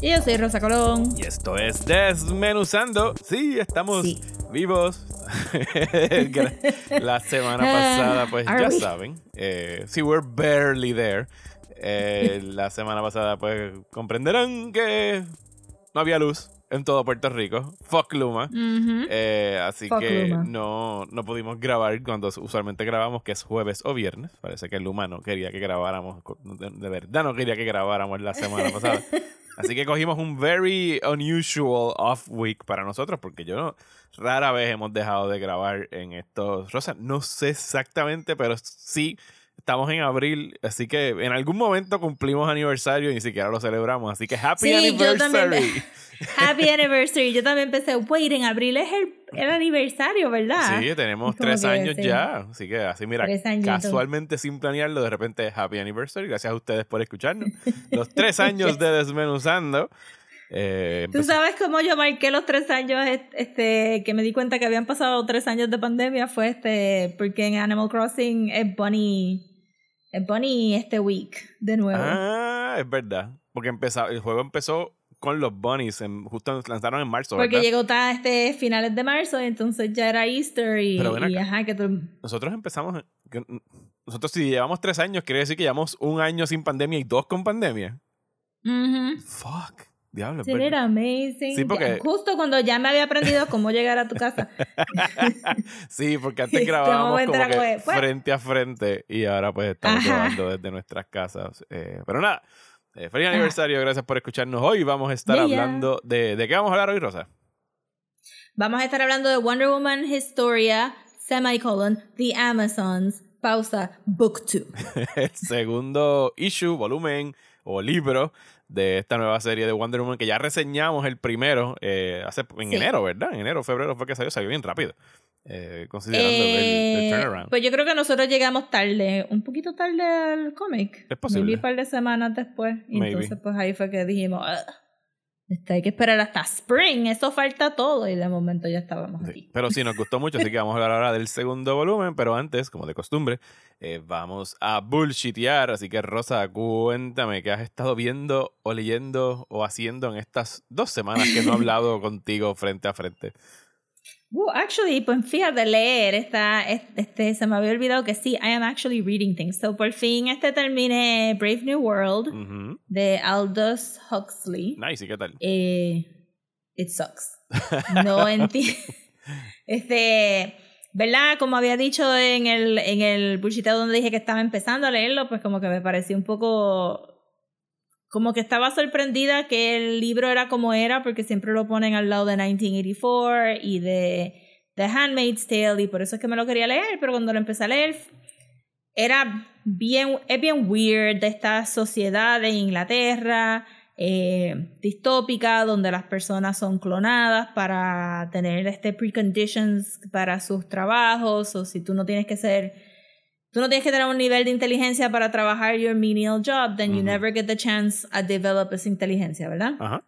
Y yo soy Rosa Colón. y esto es Desmenuzando. Sí, estamos Sí. vivos. La semana pasada, pues Are ya we? saben, eh, sí, we're barely there. Eh, la semana pasada, pues comprenderán que no había luz en todo Puerto Rico. Fuck Luma. Ujú. Eh, así Fuck que Luma. no, no pudimos grabar cuando usualmente grabamos, que es jueves o viernes. Parece que Luma no quería que grabáramos, de verdad no quería que grabáramos la semana pasada. Así que cogimos un very unusual off week para nosotros, porque yo no, rara vez hemos dejado de grabar en estos. Rosa, no sé exactamente, pero sí. Estamos en abril, así que en algún momento cumplimos aniversario y ni siquiera lo celebramos. Así que happy Sí, yo anniversary. Happy anniversary. Yo también pensé, wait, en abril es el, el aniversario, ¿verdad? Sí, tenemos tres años ya. Así que así, mira, casualmente sin planearlo, de repente Happy Anniversary. Gracias a ustedes por escucharnos. Los tres años de Desmenuzando. Eh, Tú sabes cómo yo marqué los tres años, est- este, que me di cuenta que habían pasado tres años de pandemia, fue este, porque en Animal Crossing es Bunny, Bunny este week, de nuevo. ah, es verdad. Porque empezó, el juego empezó con los bunnies. En, justo lanzaron en marzo. porque ¿verdad? llegó ta- este finales de marzo, entonces ya era Easter y, y ajá, que tú- Nosotros empezamos. que- nosotros, si llevamos tres años, quiere decir que llevamos un año sin pandemia y dos con pandemia. Fuck. Diablo. es Isn't it verdad. amazing? Sí, porque- Justo cuando ya me había aprendido cómo llegar a tu casa. sí, porque antes Este grabábamos como era que "Pues". frente a frente y ahora pues estamos Ajá. grabando desde nuestras casas. Eh, pero nada, eh, feliz aniversario, gracias por escucharnos. Hoy vamos a estar Yeah. hablando de... ¿De qué vamos a hablar hoy, Rosa? Vamos a estar hablando de Wonder Woman Historia, semicolon, The Amazons, pausa, book 2. El segundo issue, volumen o libro de esta nueva serie de Wonder Woman que ya reseñamos el primero eh, hace en Sí. enero, ¿verdad? En enero, febrero fue que salió, salió bien rápido. eh, considerando el, el Eh, turnaround. pues yo creo que nosotros llegamos tarde, un poquito tarde al cómic. Es posible. Maybe un par de semanas después. Y entonces pues ahí fue que dijimos, "Ugh, este, hay que esperar hasta spring, eso falta todo. Y de momento ya estábamos Sí, aquí. Pero sí, nos gustó mucho, así que vamos a hablar ahora del segundo volumen. Pero antes, como de costumbre, eh, vamos a bullshitear. Así que, Rosa, cuéntame qué has estado viendo o leyendo o haciendo en estas dos semanas que no he hablado contigo frente a frente. Well, actually, pues fíjate, leer está, es- este, se me había olvidado que sí, I am actually reading things. So por fin este terminé Brave New World de Aldous Huxley. Nice, ¿y qué tal? Eh, it sucks. No entiendo. Este, ¿verdad? Como había dicho en el, en el bullshiteo donde dije que estaba empezando a leerlo, pues como que me pareció un poco. Como que estaba sorprendida que el libro era como era, porque siempre lo ponen al lado de 1984 y de The Handmaid's Tale, y por eso es que me lo quería leer, pero cuando lo empecé a leer, era bien, es bien weird de esta sociedad de Inglaterra, eh, distópica, donde las personas son clonadas para tener este preconditions para sus trabajos, o si tú no tienes que ser, tú no tienes que tener un nivel de inteligencia para trabajar your menial job, then you never get the chance a develop esa inteligencia, ¿verdad? Ajá.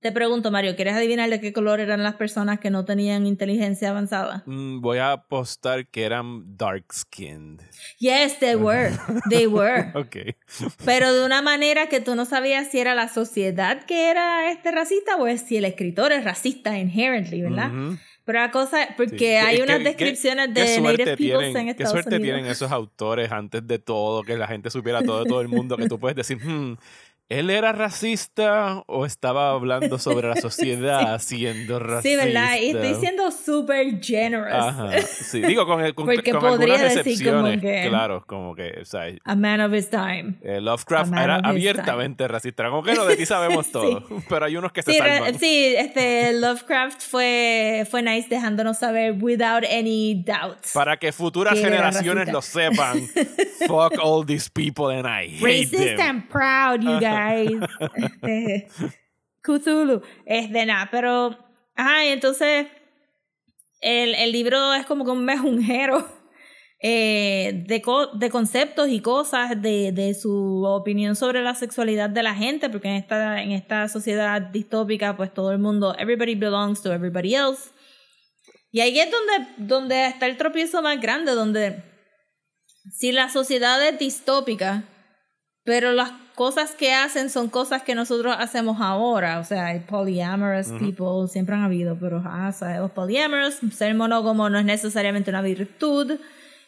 Te pregunto, Mario, ¿quieres adivinar de qué color eran las personas que no tenían inteligencia avanzada? Mm, voy a apostar que eran dark skinned. Yes, they were. They were. Ok. Pero de una manera que tú no sabías si era la sociedad que era este racista o es si el escritor es racista inherently, ¿verdad? Ujú. Pero la cosa, Sí. porque ¿Qué- hay qué- unas qué- descripciones qué de suerte Native tienen- en Qué Estados suerte Unidos. tienen esos autores antes de todo, que la gente supiera todo de todo el mundo, que tú puedes decir, "Hmm, ¿él era racista o estaba hablando sobre la sociedad siendo racista? Sí, ¿verdad? Y estoy siendo súper generous. Ajá, sí, digo, con, el- con, Porque con podría algunas decir como excepciones, que- claro, como que, o sea, A man of his time. eh, Lovecraft era abiertamente racista, era como que no, de ti sabemos todo, pero hay unos que se Sí, salvan. sí, este Lovecraft fue, fue nice dejándonos saber without any doubt. Para que futuras que era generaciones racista. lo sepan, fuck all these people and I hate Racist them. and proud, you guys. Este, Cthulhu. Es de nada, pero. Ajá, y entonces. El, el libro es como que un mejunjero eh, de, co- de conceptos y cosas, de, de su opinión sobre la sexualidad de la gente, porque en esta, en esta sociedad distópica, pues todo el mundo, everybody belongs to everybody else. Y ahí es donde, donde está el tropiezo más grande, donde si la sociedad es distópica, pero las cosas que hacen son cosas que nosotros hacemos ahora. O sea, hay polyamorous people, siempre han habido, pero ah, sabemos polyamorous, ser monógamo no es necesariamente una virtud.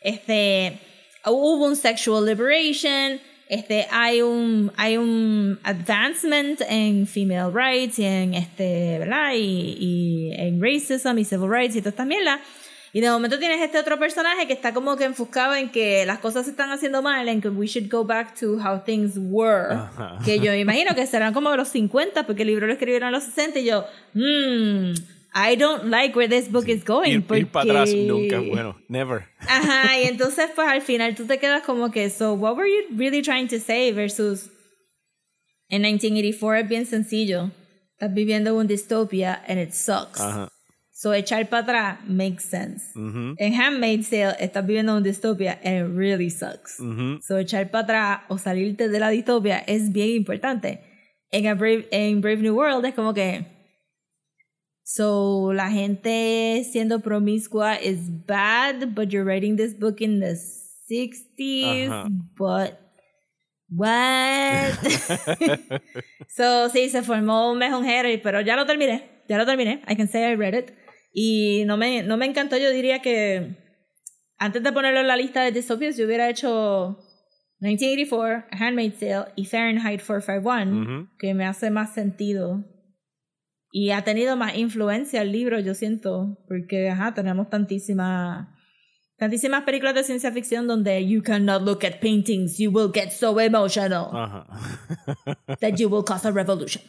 Este, hubo un sexual liberation, este, hay un, hay un advancement en female rights y en este, ¿verdad? Y, y en racism y civil rights y todas estas mierdas. Y de momento tienes este otro personaje que está como que enfocado en que las cosas se están haciendo mal, en que we should go back to how things were. Ajá. Que yo imagino que serán como los 50, porque el libro lo escribieron en los 60 y yo, hmm, I don't like where this book is going. Ir, ir para atrás porque- nunca bueno. Never. Ajá, y entonces pues al final tú te quedas como que, so what were you really trying to say versus en 1984 es bien sencillo. Estás viviendo un dystopia and it sucks. Ajá. So echar para atrás makes sense. Ujú, En Handmaid's Tale estás viviendo un dystopia and it really sucks. So echar para atrás o salirte de la distopia es bien importante. En, A Brave, en Brave New World es como que So la gente siendo promiscua is bad, but you're writing this book in the 60s, Ajá. but what? so sí, se formó un mejunjero, y- pero ya lo terminé, ya lo terminé. I can say I read it. Y no me, no me encantó, yo diría que antes de ponerlo en la lista de dystopias, yo hubiera hecho 1984, A Handmaid's Tale y Fahrenheit 451, Ujú. que me hace más sentido. Y ha tenido más influencia el libro, yo siento, porque ajá, tenemos tantísimas tantísimas películas de ciencia ficción donde you cannot look at paintings, you will get so emotional Ajá. that you will cause a revolution.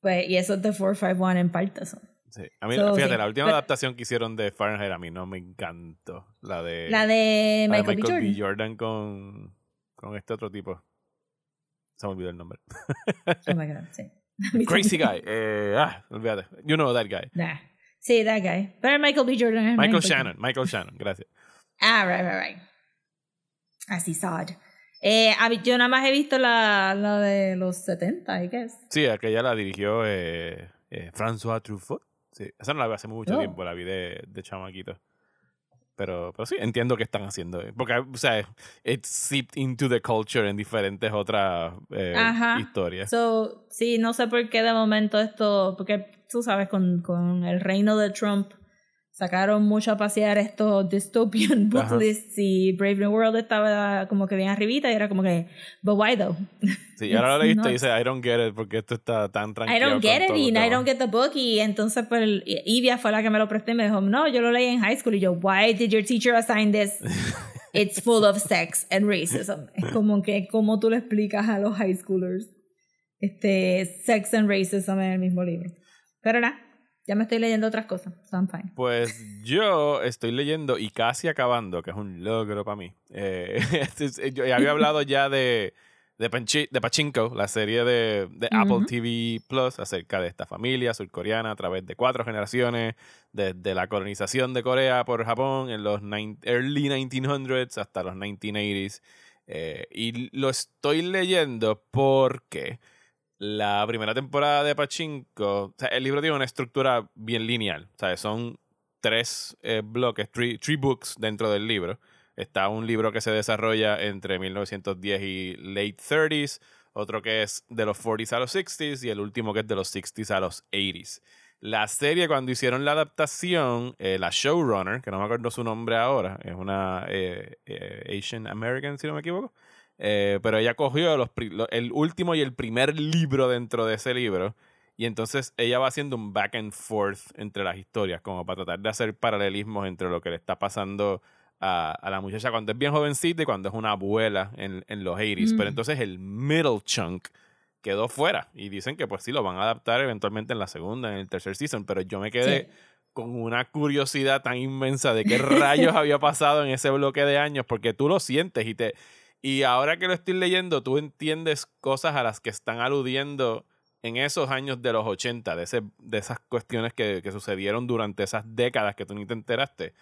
Pues, y eso es de 451 en parte. so. Sí. A mí, So, fíjate, sí. la última Pero- adaptación que hicieron de Fahrenheit a mí no me encantó. La de, La de la de Michael, B. Jordan. B. Jordan con, con este otro tipo. Se me olvidó el nombre. Oh my God, sí. Crazy guy. Eh, ah, olvídate. You know that guy. Nah. Sí, that guy. Pero Michael B. Jordan Michael Michael Shannon. Michael Shannon, gracias. Ah, right, right, right. Así sad. Eh, yo nada más he visto la, la de los 70, I guess. Sí, aquella la dirigió eh, eh, François Truffaut. Sí, esa no la vi hace mucho Oh. tiempo, la vi de, de chamaquito. Pero, pero sí, entiendo qué están haciendo. eh, Porque, o sea, it's seeped into the culture en diferentes otras eh, historias. So, sí, no sé por qué de momento esto, porque tú sabes, con, con el reino de Trump sacaron mucho a pasear estos dystopian book Ajá. lists y Brave New World estaba como que bien arribita y era como que, but why though? Sí, ahora lo leíste y dice, I don't get it, porque esto está tan tranquilo. I don't get it y I don't get the book y entonces pues Ivia fue la que me lo prestó y me dijo, no, yo lo leí en high school y yo, why did your teacher assign this? It's full of sex and racism. Es como que, ¿cómo tú le explicas a los high schoolers este sex and racism en el mismo libro? Pero nada, ya me estoy leyendo otras cosas, so I'm fine. Pues yo estoy leyendo y casi acabando, que es un logro para mí. Eh, este es- yo ya había hablado ya de, de, Panchi- de Pachinko, la serie de, de Apple. TV Plus, acerca de esta familia surcoreana a través de cuatro generaciones, desde la colonización de Corea por Japón en los nine- early 1900s hasta los 1980s. Eh, y lo estoy leyendo porque la primera temporada de Pachinko, el libro tiene una estructura bien lineal. O son tres eh, bloques, three, three books dentro del libro. Está un libro que se desarrolla entre 1910 y late 30s, otro que es de los 40s a los 60s y el último que es de los 60s a los 80s. La serie, cuando hicieron la adaptación, eh, la showrunner, que no me acuerdo su nombre ahora, es una eh, Asian American, si no me equivoco, eh, pero ella cogió los, el último y el primer libro dentro de ese libro. Y entonces ella va haciendo un back and forth entre las historias, como para tratar de hacer paralelismos entre lo que le está pasando a, a la muchacha cuando es bien jovencita y cuando es una abuela en, en los 80s. Mm. Pero entonces el middle chunk quedó fuera. Y dicen que pues sí, lo van a adaptar eventualmente en la segunda, en el tercer season. Pero yo me quedé Sí. con una curiosidad tan inmensa de qué rayos había pasado en ese bloque de años, porque tú lo sientes y te... Y ahora que lo estoy leyendo, tú entiendes cosas a las que están aludiendo en esos años de los 80, de, ese, de esas cuestiones que, que sucedieron durante esas décadas que tú ni te enteraste.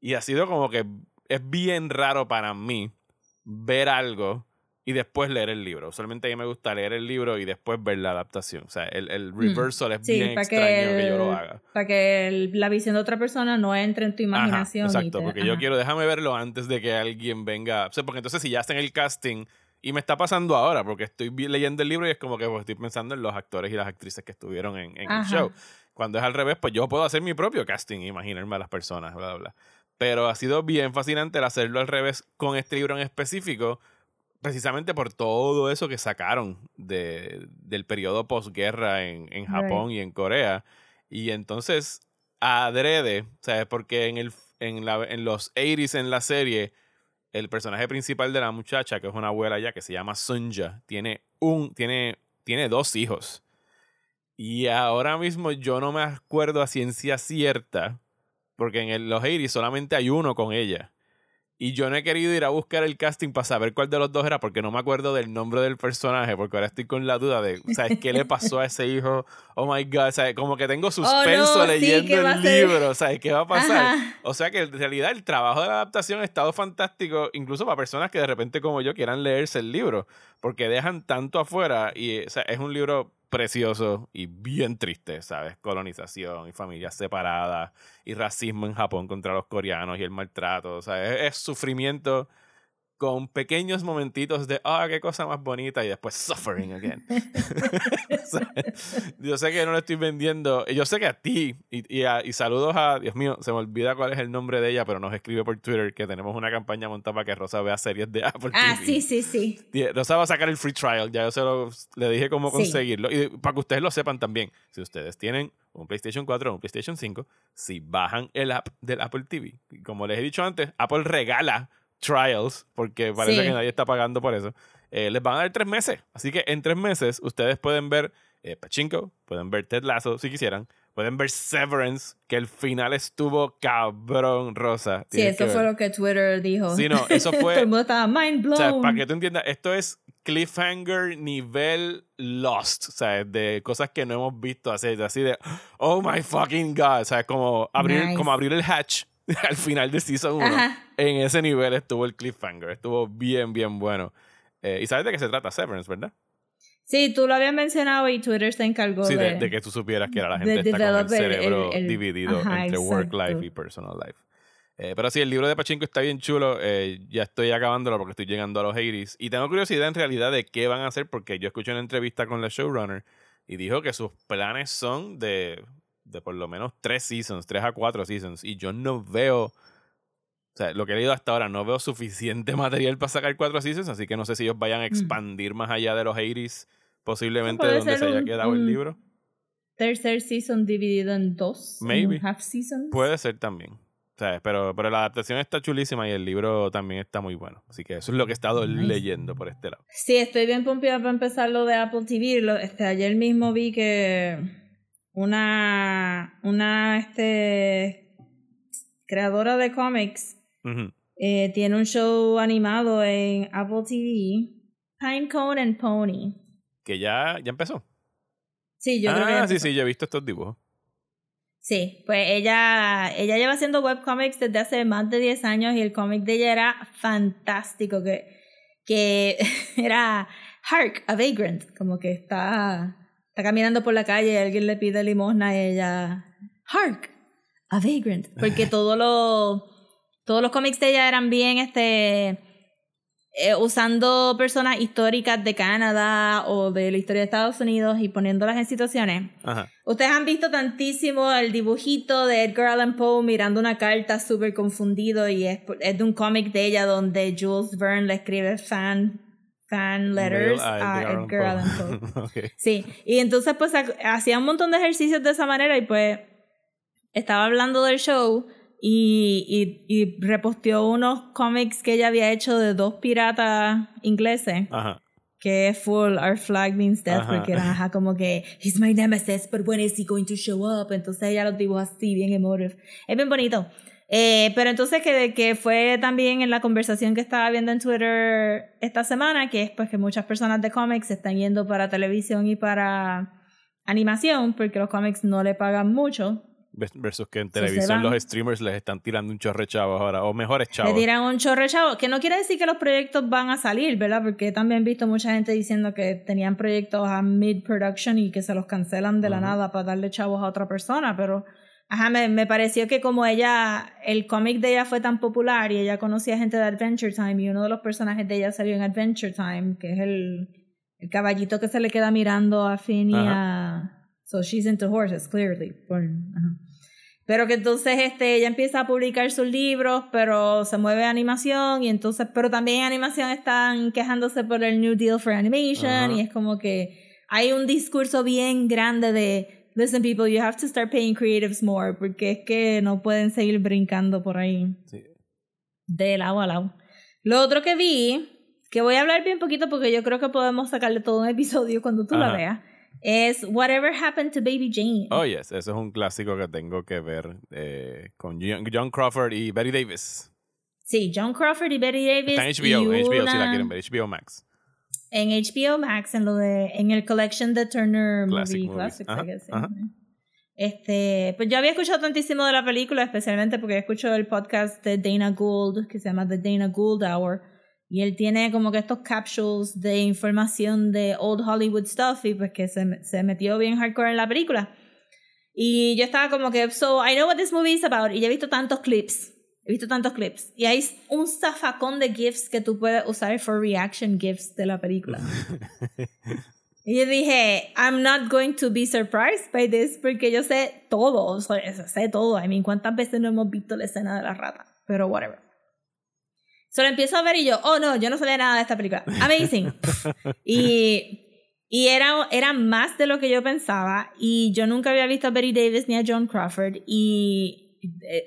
Y ha sido como que es bien raro para mí ver algo y después leer el libro. Usualmente a mí me gusta leer el libro y después ver la adaptación. O sea, el, el reversal es Mm. Sí, bien extraño que, que, yo el- lo haga. Para que el- la visión de otra persona no entre en tu Ajá, imaginación. y exacto, te- porque yo ajá. quiero, déjame verlo antes de que alguien venga. O sea, porque entonces si ya hacen el casting, y me está pasando ahora, porque estoy leyendo el libro y es como que pues, estoy pensando en los actores y las actrices que estuvieron en, en el Ajá. show. Cuando es al revés, pues yo puedo hacer mi propio casting, imaginarme a las personas, bla, bla, bla. Pero ha sido bien fascinante el hacerlo al revés con este libro en específico, precisamente por todo eso que sacaron de, del periodo posguerra en, en Japón y en Corea. Y entonces, adrede, ¿sabes? Porque en, el, en, la, en los 80s en la serie, el personaje principal de la muchacha, que es una abuela ya, que se llama Sunja, tiene un, tiene, tiene dos hijos. Y ahora mismo yo no me acuerdo a ciencia cierta, porque en el- los 80s solamente hay uno con ella. Y yo no he querido ir a buscar el casting para saber cuál de los dos era, porque no me acuerdo del nombre del personaje, porque ahora estoy con la duda de, ¿sabes qué le pasó a ese hijo? Oh my God, ¿sabes? Como que tengo suspenso Oh, no, sí, leyendo ¿qué va a el libro, ¿sabes? ¿Qué va a pasar? Ajá. O sea que en realidad el trabajo de la adaptación ha estado fantástico, incluso para personas que de repente como yo quieran leerse el libro, porque dejan tanto afuera y o sea, es un libro precioso y bien triste, ¿sabes? Colonización y familias separadas y racismo en Japón contra los coreanos y el maltrato, o sea, es, es sufrimiento con pequeños momentitos de, ah, qué cosa más bonita y después suffering again. O sea, yo sé que no le estoy vendiendo, yo sé que a ti y, y, a- y saludos a, Dios mío, se me olvida cuál es el nombre de ella, pero nos escribe por Twitter que tenemos una campaña montada para que Rosa vea series de Apple Ah, TV. sí, sí, sí. Rosa va a sacar el free trial, ya yo se lo, le dije cómo Sí. conseguirlo. Y para que ustedes lo sepan también, si ustedes tienen un PlayStation 4 o un PlayStation 5, si bajan el app del Apple TV, como les he dicho antes, Apple regala trials, porque parece Sí. que nadie está pagando por eso, eh, les van a dar tres meses. Así que en tres meses ustedes pueden ver eh, Pachinko, pueden ver Ted Lasso si quisieran, pueden ver Severance, que el final estuvo cabrón, Rosa. Sí, eso fue lo que Twitter dijo. Sí, no, eso fue- Todo el mundo estaba mind O blown. sea, para que tú entiendas, esto es cliffhanger nivel Lost, o sea, de cosas que no hemos visto hacer, así de, oh my fucking god, o sea, como abrir, Nice. como abrir el hatch al final de Season 1. Ajá. En ese nivel estuvo el cliffhanger, estuvo bien, bien bueno. Eh, y sabes de qué se trata Severance, ¿verdad? Sí, tú lo habías mencionado y Twitter se encargó Sí, de, de... de que tú supieras que era la de gente está con el cerebro el- el- dividido ajá, entre work life y personal life. Eh, pero sí, el libro de Pachinko está bien chulo. eh, ya estoy acabándolo porque estoy llegando a los 80s. Y tengo curiosidad en realidad de qué van a hacer porque yo escuché una entrevista con la showrunner y dijo que sus planes son de, de por lo menos tres seasons, tres a cuatro seasons. Y yo no veo... O sea, lo que he leído hasta ahora, no veo suficiente material para sacar cuatro seasons, así que no sé si ellos vayan a expandir más allá de los 80s, posiblemente de donde se haya un- quedado el libro. Tercer season dividido en dos. en Maybe. half seasons. Puede ser también. O sea, pero, pero la adaptación está chulísima y el libro también está muy bueno. Así que eso es lo que he estado Nice. leyendo por este lado. Sí, estoy bien pompeada para empezar lo de Apple TV. Lo- este, ayer mismo vi que una, una este, creadora de cómics eh, tiene un show animado en Apple TV. Pinecone and Pony. Que ya, ya empezó. Sí, yo ah, creo que ya sí, sí, yo he visto estos dibujos. Sí, pues ella, ella lleva haciendo webcomics desde hace más de 10 años y el cómic de ella era fantástico, que, que era Hark, a Vagrant, como que está, está caminando por la calle y alguien le pide limosna y ella, Hark, a Vagrant, porque todos los, todos los cómics de ella eran bien, este, eh, usando personas históricas de Canadá o de la historia de Estados Unidos y poniéndolas en situaciones. Ajá. Ustedes han visto tantísimo el dibujito de Edgar Allan Poe mirando una carta súper confundido y es, es de un cómic de ella donde Jules Verne le escribe fan, fan letters a Edgar Edgar Allan Poe. Ok. Sí, y entonces pues ha- hacía un montón de ejercicios de esa manera y pues estaba hablando del show y, y, y reposteó unos cómics que ella había hecho de dos piratas ingleses Ajá. que full Our Flag Means Death, Ajá. porque eran ajá, como que He's my nemesis, but when is he going to show up? Entonces ella los dibuja así, bien emotive. Es bien bonito. Eh, pero entonces que, que fue también en la conversación que estaba viendo en Twitter esta semana, que es pues que muchas personas de cómics están yendo para televisión y para animación, porque los cómics no le pagan mucho. Versus que en televisión los streamers les están tirando un chorre chavos ahora, o mejores Le chavos. tiran un chorro de chavo, que no quiere decir que los proyectos van a salir, ¿verdad? Porque también he visto mucha gente diciendo que tenían proyectos a mid-production y que se los cancelan de la Ujú. nada para darle chavos a otra persona, pero ajá, me, me pareció que como ella, el cómic de ella fue tan popular y ella conocía gente de Adventure Time y uno de los personajes de ella salió en Adventure Time, que es el, el caballito que se le queda mirando a Finn y a... So she's into horses, clearly. Ajá. Pero que entonces este, ella empieza a publicar sus libros, pero se mueve a animación y entonces, pero también en animación están quejándose por el New Deal for Animation Ajá. y es como que hay un discurso bien grande de, listen people, you have to start paying creatives more porque es que no pueden seguir brincando por ahí Sí. de lado a lado. Lo otro que vi, que voy a hablar bien poquito porque yo creo que podemos sacarle todo un episodio cuando tú la Ajá. veas, es Whatever Happened to Baby Jane. Oh, yes, eso es un clásico que tengo que ver eh, con John Crawford y Betty Davis. Sí, John Crawford y Betty Davis. Está en HBO, y HBO si una- la quieren ver, HBO Max. En HBO Max, en lo de, en el collection de Turner Classic Movie Movies. Classics, Ajá, I guess, sí. ajá. Este, pues yo había escuchado tantísimo de la película, especialmente porque escucho el podcast de Dana Gould, que se llama The Dana Gould Hour, y él tiene como que estos capsules de información de old Hollywood stuff, y pues que se, se metió bien hardcore en la película. Y yo estaba como que, so I know what this movie is about, y ya he visto tantos clips, he visto tantos clips, y hay un zafacón de GIFs que tú puedes usar for reaction GIFs de la película. Y yo dije, I'm not going to be surprised by this porque yo sé todo, o sea, sé todo. I mean, ¿cuántas veces no hemos visto la escena de la rata? Pero whatever. Se lo empiezo a ver y yo, oh no, yo no sabía nada de esta película. Amazing. y y era, era más de lo que yo pensaba. Y yo nunca había visto a Betty Davis ni a John Crawford. Y,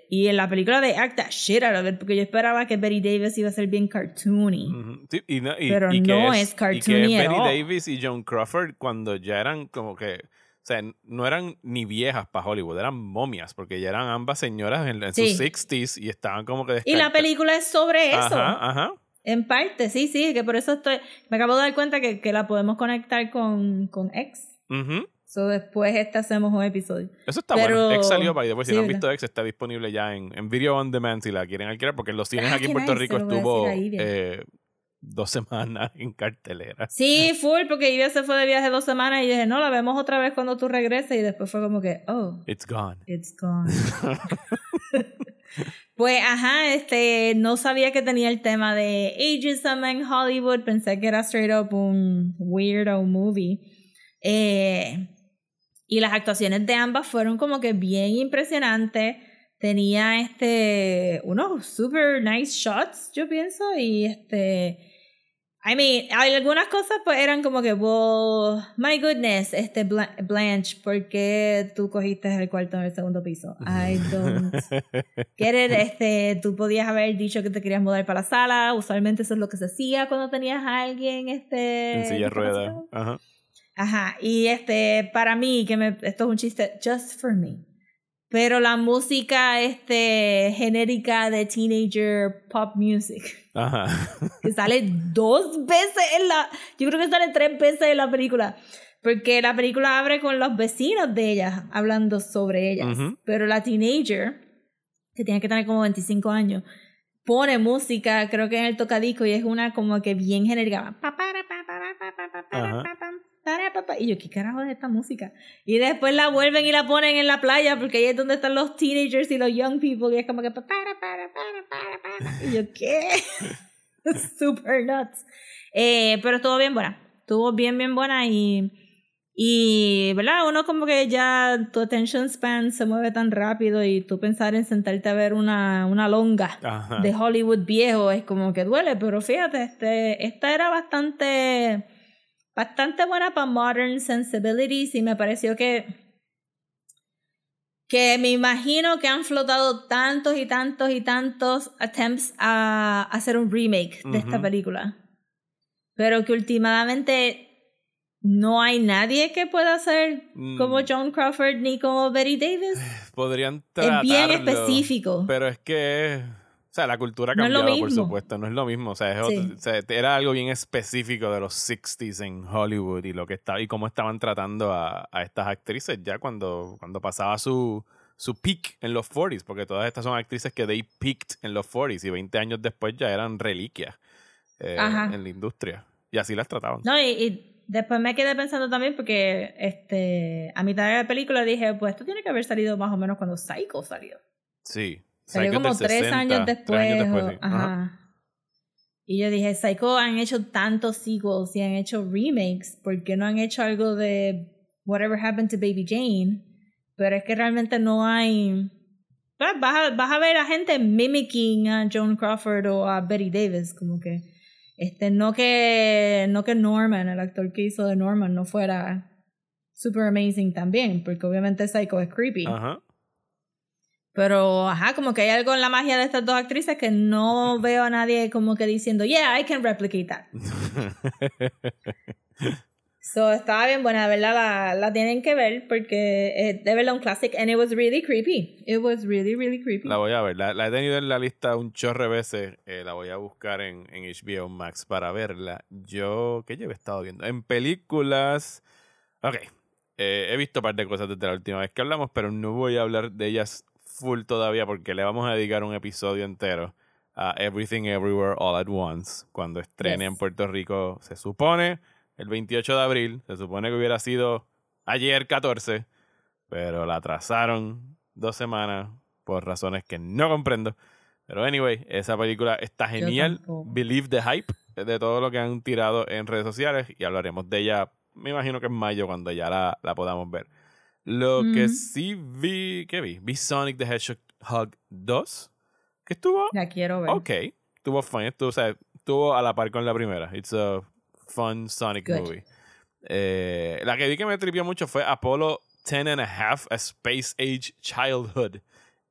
y en la película de Act That Shit Out of It, porque yo esperaba que Betty Davis iba a ser bien cartoony. Ujú. Sí, y no, y- Pero y que no es, es y que cartoony es at Betty all. Davis y John Crawford cuando ya eran como que, o sea, no eran ni viejas para Hollywood, eran momias, porque ya eran ambas señoras en, en Sí. sus 60s y estaban como que... Y la película es sobre eso. Ajá, ajá. En parte, sí, sí, que por eso estoy. Me acabo de dar cuenta que, que la podemos conectar con, con X. Ujú. So después este hacemos un episodio. Eso está Pero- bueno. X salió para después. Si sí, no han visto X, está disponible ya en, en Video On Demand si la quieren alquilar, porque los cines Ah, aquí en Puerto nice, Rico estuvo eh, dos semanas en cartelera. Sí, full, porque Ivia se fue de viaje dos semanas y dije, no, la vemos otra vez cuando tú regreses. Y después fue como que, oh, It's gone. it's gone. pues, ajá, este, no sabía que tenía el tema de ageism en Hollywood. Pensé que era straight up un weirdo movie. Eh, y las actuaciones de ambas fueron como que bien impresionantes. Tenía este unos super nice shots, yo pienso, y este I mean, algunas cosas pues eran como que, well, my goodness, este Bla- Blanche, ¿por qué tú cogiste el cuarto en el segundo piso? I don't get it. Este, tú podías haber dicho que te querías mudar para la sala. Usualmente eso es lo que se hacía cuando tenías a alguien este en silla discapacitado. Ajá. Ajá, y este, para mí, que me, esto es un chiste, just for me. Pero la música este, genérica de teenager pop music, Ajá. que sale dos veces en la, yo creo que sale tres veces en la película, porque la película abre con los vecinos de ellas hablando sobre ellas, Ujú. pero la teenager, que tiene que tener como 25 años, pone música, creo que en el tocadisco, y es una como que bien genérica. Pa, Y yo, ¿qué carajo es esta música? Y después la vuelven y la ponen en la playa, porque ahí es donde están los teenagers y los young people, y es como que pa, para, para, para, para, para. Y yo, ¿qué? Super nuts. Eh, pero estuvo bien buena. Estuvo bien, bien buena y. Y, ¿verdad? Uno como que ya tu attention span se mueve tan rápido y tú pensar en sentarte a ver una, una longa Ajá. de Hollywood viejo es como que duele, pero fíjate, este, esta era bastante, bastante buena para modern sensibilities y me pareció que, que me imagino que han flotado tantos y tantos y tantos attempts a hacer un remake de esta película, pero que últimamente no hay nadie que pueda hacer como Mm. John Crawford ni como Betty Davis. Podrían Es bien tratarlo, específico. Pero es que O sea, la cultura ha No cambiado, por supuesto. No es lo mismo. O sea, es otro- Sí. o sea, era algo bien específico de los 60s en Hollywood y lo que estaba y cómo estaban tratando a, a estas actrices ya cuando, cuando pasaba su, su peak en los 40s, porque todas estas son actrices que they peaked en los 40s y 20 años después ya eran reliquias eh, en la industria. Y así las trataban. No, y, y después me quedé pensando también porque este a mitad de la película dije, pues esto tiene que haber salido más o menos cuando Psycho salió. Sí. Salió como tres 60, años tres después. años después, o- sí. Ajá. ajá. Y yo dije, Psycho han hecho tantos sequels y han hecho remakes, ¿por qué no han hecho algo de Whatever Happened to Baby Jane? Pero es que realmente no hay... Pues, Vas a, vas a ver a gente mimicking a Joan Crawford o a Betty Davis, como que... Este, no que no que Norman, el actor que hizo de Norman, no fuera super amazing también, porque obviamente Psycho es creepy. Ajá. Pero, ajá, como que hay algo en la magia de estas dos actrices que no veo a nadie como que diciendo, yeah, I can replicate that. So, estaba bien buena, de verdad, la, la tienen que ver porque es de verdad un classic and it was really creepy. It was really, really creepy. La voy a ver. La, la he tenido en la lista un chorre veces. Eh, la voy a buscar en, en HBO Max para verla. Yo, ¿qué he estado viendo? En películas. Ok. Eh, he visto un par de cosas desde la última vez que hablamos, pero no voy a hablar de ellas full todavía porque le vamos a dedicar un episodio entero a Everything Everywhere All at Once. Cuando estrene Yes. en Puerto Rico, se supone el 28 de abril. Se supone que hubiera sido ayer 14 pero la atrasaron dos semanas por razones que no comprendo. Pero anyway, esa película está genial. Believe the hype de todo lo que han tirado en redes sociales y hablaremos de ella, me imagino que en mayo cuando ya la, la podamos ver. Lo que Ujú. sí vi, ¿qué vi? Vi Sonic the Hedgehog 2, que estuvo La quiero ver. ok, estuvo fun, estuvo, o sea, estuvo a la par con la primera. It's a fun Sonic Good. movie. Eh, la que vi que me tripió mucho fue Apollo 10 and a Half, A Space Age Childhood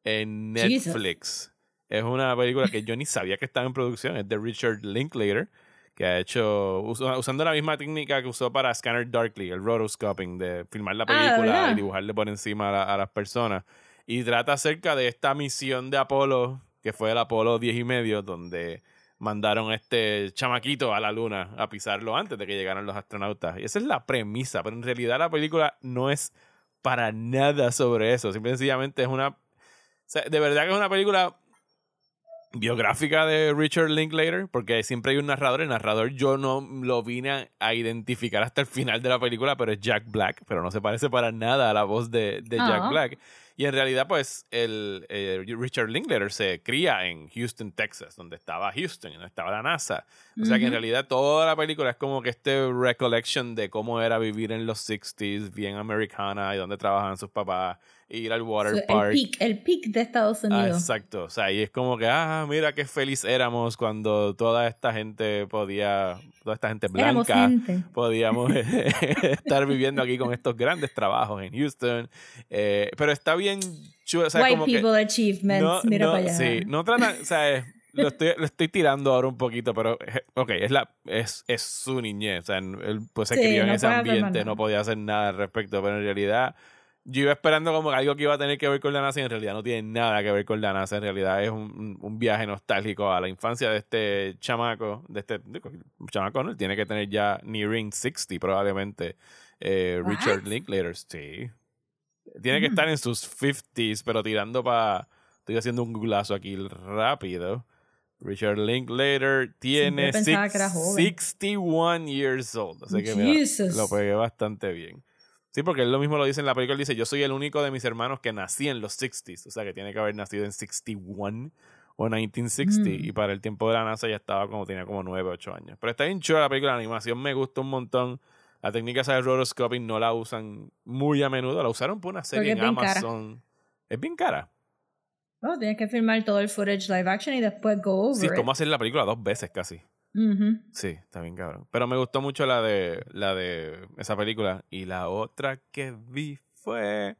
en Jesus. Netflix. Es una película que yo ni sabía que estaba en producción. Es de Richard Linklater, que ha hecho, usa- usando la misma técnica que usó para Scanner Darkly, el rotoscoping, de filmar la Ah, ¿de película y dibujarle por encima a, la- a las personas. Y trata acerca de esta misión de Apolo, que fue el Apolo 10 y medio, donde mandaron a este chamaquito a la luna a pisarlo antes de que llegaran los astronautas. Y esa es la premisa, pero en realidad la película no es para nada sobre eso. Simple y sencillamente es una... o sea, de verdad que es una película biográfica de Richard Linklater, porque siempre hay un narrador. El narrador yo no lo vine a, identificar hasta el final de la película, pero es Jack Black, pero no se parece para nada a la voz de, de Jack Ah. Black. Y en realidad, pues, el, eh, Richard Linklater se cría en Houston, Texas, donde estaba Houston, donde estaba la NASA. O sea que en realidad toda la película es como que este recollection de cómo era vivir en los 60s, bien americana, y donde trabajaban sus papás, ir al water So, el park. peak, el peak de Estados Ah, Unidos. exacto. O sea, y es como que, ah, mira qué feliz éramos cuando toda esta gente podía, toda esta gente blanca, gente. podíamos estar viviendo aquí con estos grandes trabajos en Houston. Eh, pero está bien chulo. O sea, White como que people achievements. no, Mira no, para allá. Sí, no trata, o sea, es- lo estoy, lo estoy tirando ahora un poquito, pero, eh, ok, es, la, es, es su niñez. O sea, él pues, se Sí, crió en no ese ambiente, no podía hacer nada al respecto, pero en realidad yo iba esperando como algo que iba a tener que ver con la NASA y en realidad no tiene nada que ver con la NASA. En realidad es un, un viaje nostálgico a la infancia de este chamaco, de este digo, chamaco, ¿no? Él tiene que tener ya nearing 60 probablemente. Eh, Richard? Linklater, sí. Tiene que Mm. estar en sus 50s, pero tirando para... Estoy haciendo un googlazo aquí rápido. Richard Linklater tiene six- que era joven. 61 years old. Así que mira, Jesus. lo pegué bastante bien. Sí, porque él lo mismo lo dice en la película. Él dice, yo soy el único de mis hermanos que nací en los 60s. O sea, que tiene que haber nacido en 61 o 1960. Mm. Y para el tiempo de la NASA ya estaba como, tenía como 9, 8 años. Pero está bien chula la película. La animación me gusta un montón. La técnica esa de rotoscoping no la usan muy a menudo. La usaron por una serie en bien cara. Amazon. Es bien cara. Oh, tienes que filmar todo el footage live action y después go over Sí, es como hacer la película dos veces casi. Sí, está bien cabrón. Pero me gustó mucho la de la de esa película. Y la otra que vi fue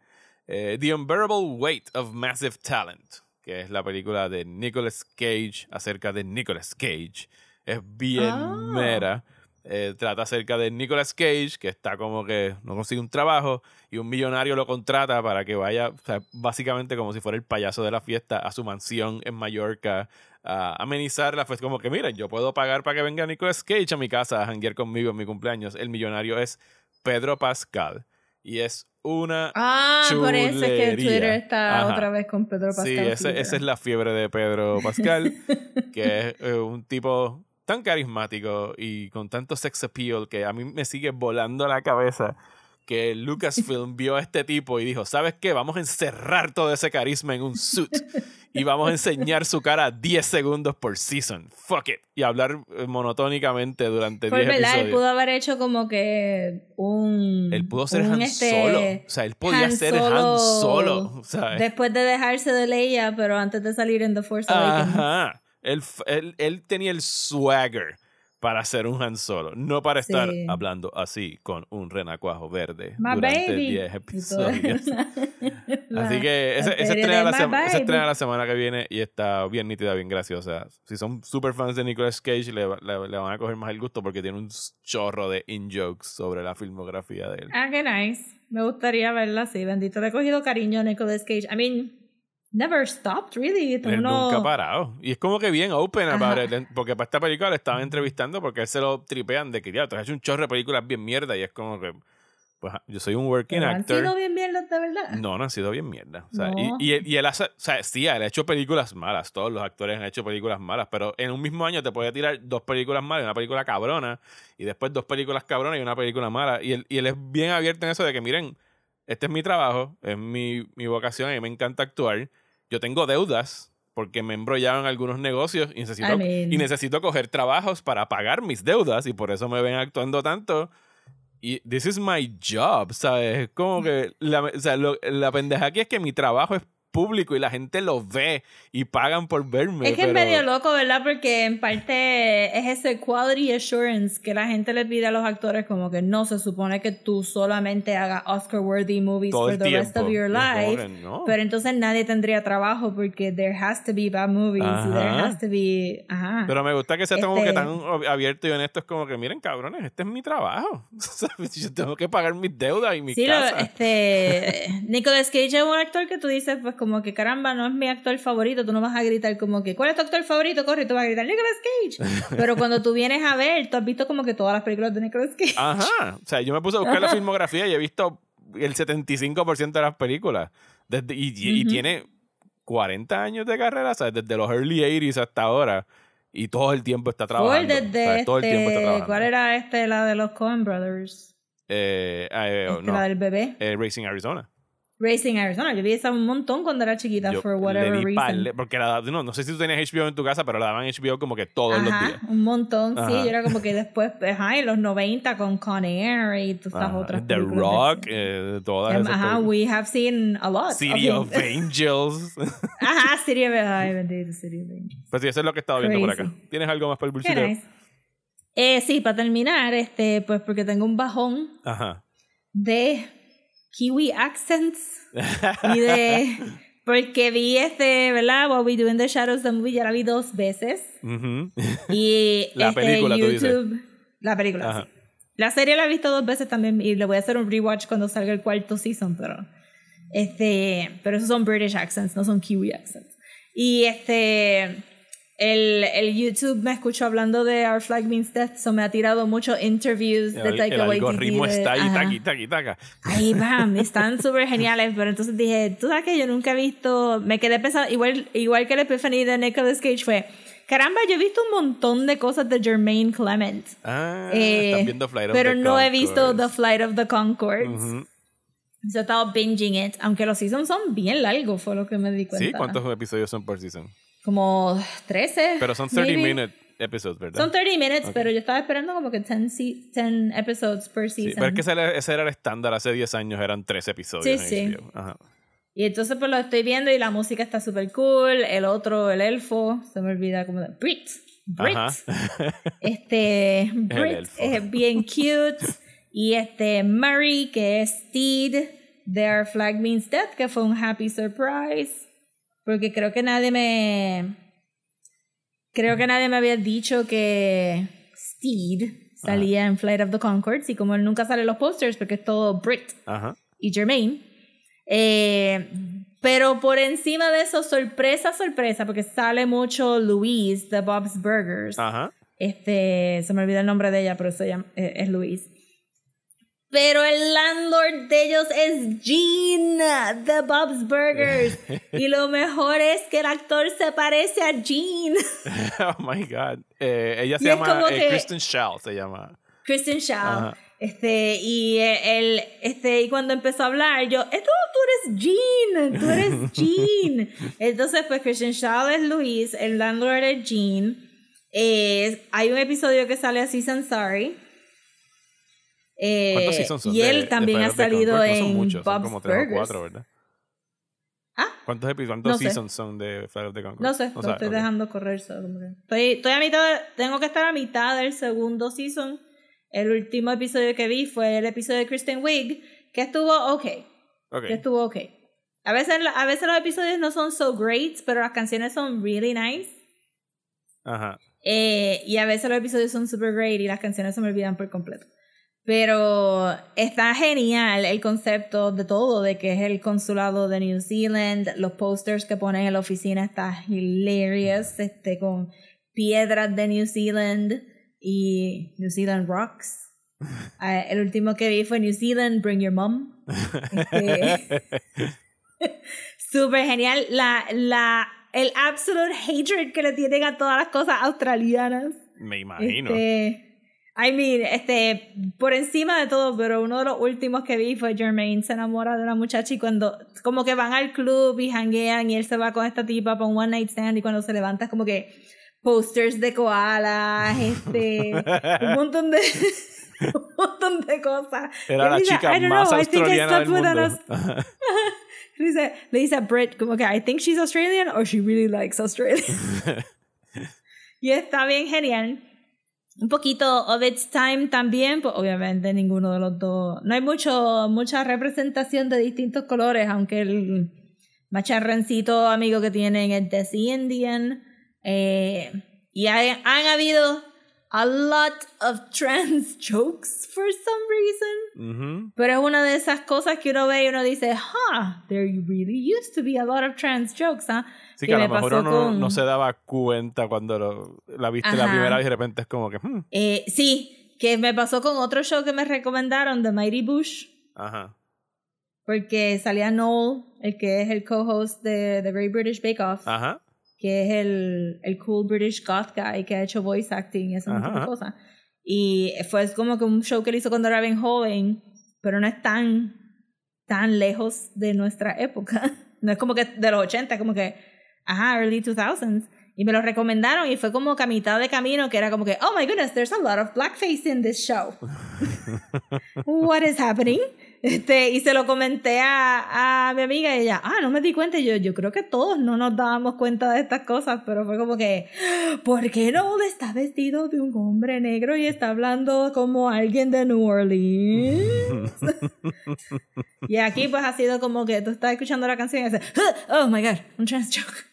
eh, The Unbearable Weight of Massive Talent, que es la película de Nicolas Cage acerca de Nicolas Cage. Es bien Ah. mera. Eh, trata acerca de Nicolas Cage, que está como que no consigue un trabajo y un millonario lo contrata para que vaya, o sea, básicamente como si fuera el payaso de la fiesta, a su mansión en Mallorca a amenizarla, fue como que, miren, yo puedo pagar para que venga Nicolas Cage a mi casa a janguear conmigo en mi cumpleaños. El millonario es Pedro Pascal. Y es una Ah, por eso es que chulería. Twitter está Ajá. otra vez con Pedro Pascal. Sí, ese- esa es la fiebre de Pedro Pascal, que es eh, un tipo tan carismático y con tanto sex appeal que a mí me sigue volando la cabeza que Lucasfilm vio a este tipo y dijo, ¿sabes qué? Vamos a encerrar todo ese carisma en un suit y vamos a enseñar su cara 10 segundos por season. Fuck it. Y hablar eh, monotónicamente durante 10 Pues verdad, él episodios. pudo haber hecho como que un. Él pudo ser Han este, Solo. O sea, él podía Han ser Han Solo Solo. ¿sabes? Después de dejarse de Leia, pero antes de salir en The Force Awakens. Ajá. Él, él, él tenía el swagger para ser un Han Solo, no para estar Sí. hablando así con un renacuajo verde My durante baby. 10 Y todo. episodios. La- Así que ese, la ese serie estrena, la sema- estrena la semana que viene y está bien nítida, bien graciosa. Si son super fans de Nicolas Cage, le- le van a coger más el gusto porque tiene un chorro de in-jokes sobre la filmografía de él. Ah, qué nice. Me gustaría verla así. Bendito, le he cogido cariño a Nicolas Cage. I mean, never stopped, really. Él Uno- nunca ha parado. Y es como que bien open about Ajá. it, Porque para esta película le estaban entrevistando porque él se lo tripean de que ya, te has hecho un chorro de películas bien mierda. Y es como que, pues yo soy un working Pero han actor. sido bien mierdas, de verdad. No, no han sido bien mierda. O sea, No. y, y, y él hace, o sea, sí, él ha hecho películas malas. Todos los actores han hecho películas malas. Pero en un mismo año te puede tirar dos películas malas, y una película cabrona, y después dos películas cabronas y una película mala. Y él, y él es bien abierto en eso de que, miren, este es mi trabajo, es mi, mi vocación, a mí me encanta actuar. Yo tengo deudas porque me en algunos negocios y necesito, I mean- y necesito coger trabajos para pagar mis deudas y por eso me ven actuando tanto. Y this is my job, ¿sabes? Es como que la, o sea, lo- la pendeja aquí es que mi trabajo es público y la gente lo ve y pagan por verme. Es que es pero- medio loco, ¿verdad? Porque en parte es ese quality assurance que la gente le pide a los actores como que no se supone que tú solamente hagas Oscar-worthy movies todo for the rest tiempo. of your es life. no. Pero entonces nadie tendría trabajo porque there has to be bad movies y there Ajá. has to be... Ajá. Pero me gusta que sea como que Este- tan abierto y honesto. Es como que, miren, cabrones, este es mi trabajo. Yo tengo que pagar mis deudas y mi Sí, lo- casa. este, Nicolas Cage es un actor que tú dices, pues como que caramba, no es mi actor favorito, tú no vas a gritar como que, ¿cuál es tu actor favorito? Corre, y tú vas a gritar Nicolas Cage. Pero cuando tú vienes a ver, tú has visto como que todas las películas de Nicolas Cage. Ajá. O sea, yo me puse a buscar la filmografía y he visto el 75% de las películas. Desde, y, y- y Ujú. tiene 40 años de carrera, ¿sabes? Desde los early 80s hasta ahora. Y todo el tiempo está trabajando. desde ¿sabes? Todo el tiempo está este, trabajando. ¿cuál era este, la de los Coen Brothers? Eh, eh, Este, no, La del bebé. eh, Racing Arizona. Racing Arizona. Yo vi esa un montón cuando era chiquita, Yo for le whatever di reason. pal- porque la, no, no sé si tú tenías HBO en tu casa, pero la daban HBO como que todos los Ajá, días. un montón, sí. Ajá. Yo era como que después, ajá, en los 90 con Con Air y todas estas otras The Rock, eh, todas Em, esas Ajá, películas. we have seen a lot. City of of. Angels. Ajá, City of Ay, bendito, City of Angels. pues sí, eso es lo que he estado viendo por acá. ¿Tienes algo más para el bullshit? nice. Eh, sí, para terminar, este, pues porque tengo un bajón Ajá. de Kiwi accents y de porque vi este, ¿verdad? What We Do in the Shadows the movie ya la vi dos veces Ujú. y La este, película, tú dices. YouTube, la película. Ajá. La serie la he visto dos veces también y le voy a hacer un rewatch cuando salga el cuarto season, pero este, pero esos son British accents, no son Kiwi accents. Y este el, el YouTube me escuchó hablando de Our Flag Means Death, so me ha tirado muchos interviews de El, Taika el algoritmo de- está ahí, taqui, taqui, taca. Ahí bam, están súper geniales, pero entonces dije, tú sabes que yo nunca he visto, me quedé pensando, igual, igual que el Epiphany de Nicolas Cage fue, caramba, yo he visto un montón de cosas de Jermaine Clement, Ah, eh, estás viendo Flight of pero the no he visto. The Flight of the Concords. Ujú. Yo he estado binging it, aunque los seasons son bien largos, fue lo que me di cuenta. Sí, ¿cuántos episodios son por season? Como 13. Pero son 30 maybe. minute episodes, ¿verdad? Son 30 minutes, Ok. pero yo estaba esperando como que 10, se- 10 episodes per Sí, season. pero es que ese era, ese era el estándar hace 10 años, eran 3 episodios. Sí, en sí. HBO. Ajá. Y entonces pues lo estoy viendo y la música está súper cool. El otro, el elfo, se me olvida como de Brit. Brit. Ajá. Este, Brit es bien cute. Y este Murray, que es Steed, Their Flag Means Death, que fue un happy surprise. Porque creo que nadie me. Creo que nadie me había dicho que Steed salía en Flight of the Concords. Y como él nunca sale en los posters, porque es todo Brit Ajá. y Jermaine. Eh, Pero por encima de eso, sorpresa, sorpresa, porque sale mucho Louise de Bob's Burgers. Ajá. Este, se me olvida el nombre de ella, pero se llama, eh, es Louise. Pero el landlord de ellos es Gene de Bob's Burgers. y lo mejor es que el actor se parece a Gene. oh my God. Eh, ella se Y es llama eh, que- Kristen Shaw, se llama. Kristen Shaw. Este, y él, este, y cuando empezó a hablar, yo, esto tú eres Jean, tú eres Jean. Entonces, pues Kristen Shaw es Luis, el landlord es Jean. Eh, hay un episodio que sale así Sansari. Eh, ¿Cuántos seasons son y de- él también ha salido Conchords? No son en muchos, son Bob's como tres o Burgers. cuatro, ¿verdad? ¿Ah? ¿Cuántos, epi- cuántos No sé. seasons son de Flight of the Conchords? No sé, O lo estoy ok. dejando correr solo. Estoy, estoy a mitad, de- tengo que estar a mitad del segundo season. El último episodio que vi fue el episodio de Kristen Wiig, que estuvo ok. Ok. que estuvo ok. A veces, a veces los episodios no son so great, pero las canciones son really nice. Ajá. Eh, y a veces los episodios son super great y las canciones se me olvidan por completo. Pero está genial el concepto de todo, de que es el consulado de New Zealand, los posters que ponen en la oficina está hilarious, este, con piedras de New Zealand y New Zealand Rocks. Ah, el último que vi fue New Zealand, Bring Your Mom. Este, Súper genial. La, la, el absolute hatred que le tienen a todas las cosas australianas. Me imagino. Este, I mean, este, por encima de todo, pero uno de los últimos que vi fue Jermaine se enamora de una muchacha y cuando, como que van al club y hanguean y él se va con esta tipa para un one night stand y cuando se levanta es como que posters de koalas, este, un montón de, un montón de cosas. Era la dice, chica "I don't más know, I think I australiana del mundo. Le dice, le dice a Brett como que I think she's Australian or she really likes Australia. y está bien genial. Un poquito of its time también, pues obviamente ninguno de los dos. No hay mucho, mucha representación de distintos colores, aunque el macharrancito amigo que tienen es de Indian. Eh, y hay- han habido a lot of trans jokes for some reason. Ujú. Pero es una de esas cosas que uno ve y uno dice, huh, there really used to be a lot of trans jokes, ¿ah? Sí, Que que a me lo mejor pasó uno con- no se daba cuenta cuando lo- la viste la Ajá. primera vez y de repente es como que, hmm, Eh, sí, que me pasó con otro show que me recomendaron, The Mighty Bush, ajá. porque salía Noel, el que es el co-host de The Great British Bake Off, Ajá. Que es el, el cool British goth guy que ha hecho voice acting y de Ajá. cosas. Y fue como que un show que él hizo cuando era bien joven, pero no es tan, tan lejos de nuestra época. No es como que de los 80, como que, ajá, early 2000s. Y me lo recomendaron y fue como que a mitad de camino que era como que, oh my goodness, there's a lot of blackface in this show. What is happening? Este, y se lo comenté a, a mi amiga y ella, ah, no me di cuenta. Y yo, yo creo que todos no nos dábamos cuenta de estas cosas, pero fue como que, ¿por qué no está vestido de un hombre negro y está hablando como alguien de New Orleans? y aquí pues ha sido como que tú estás escuchando la canción y dices, oh my god, un trans joke.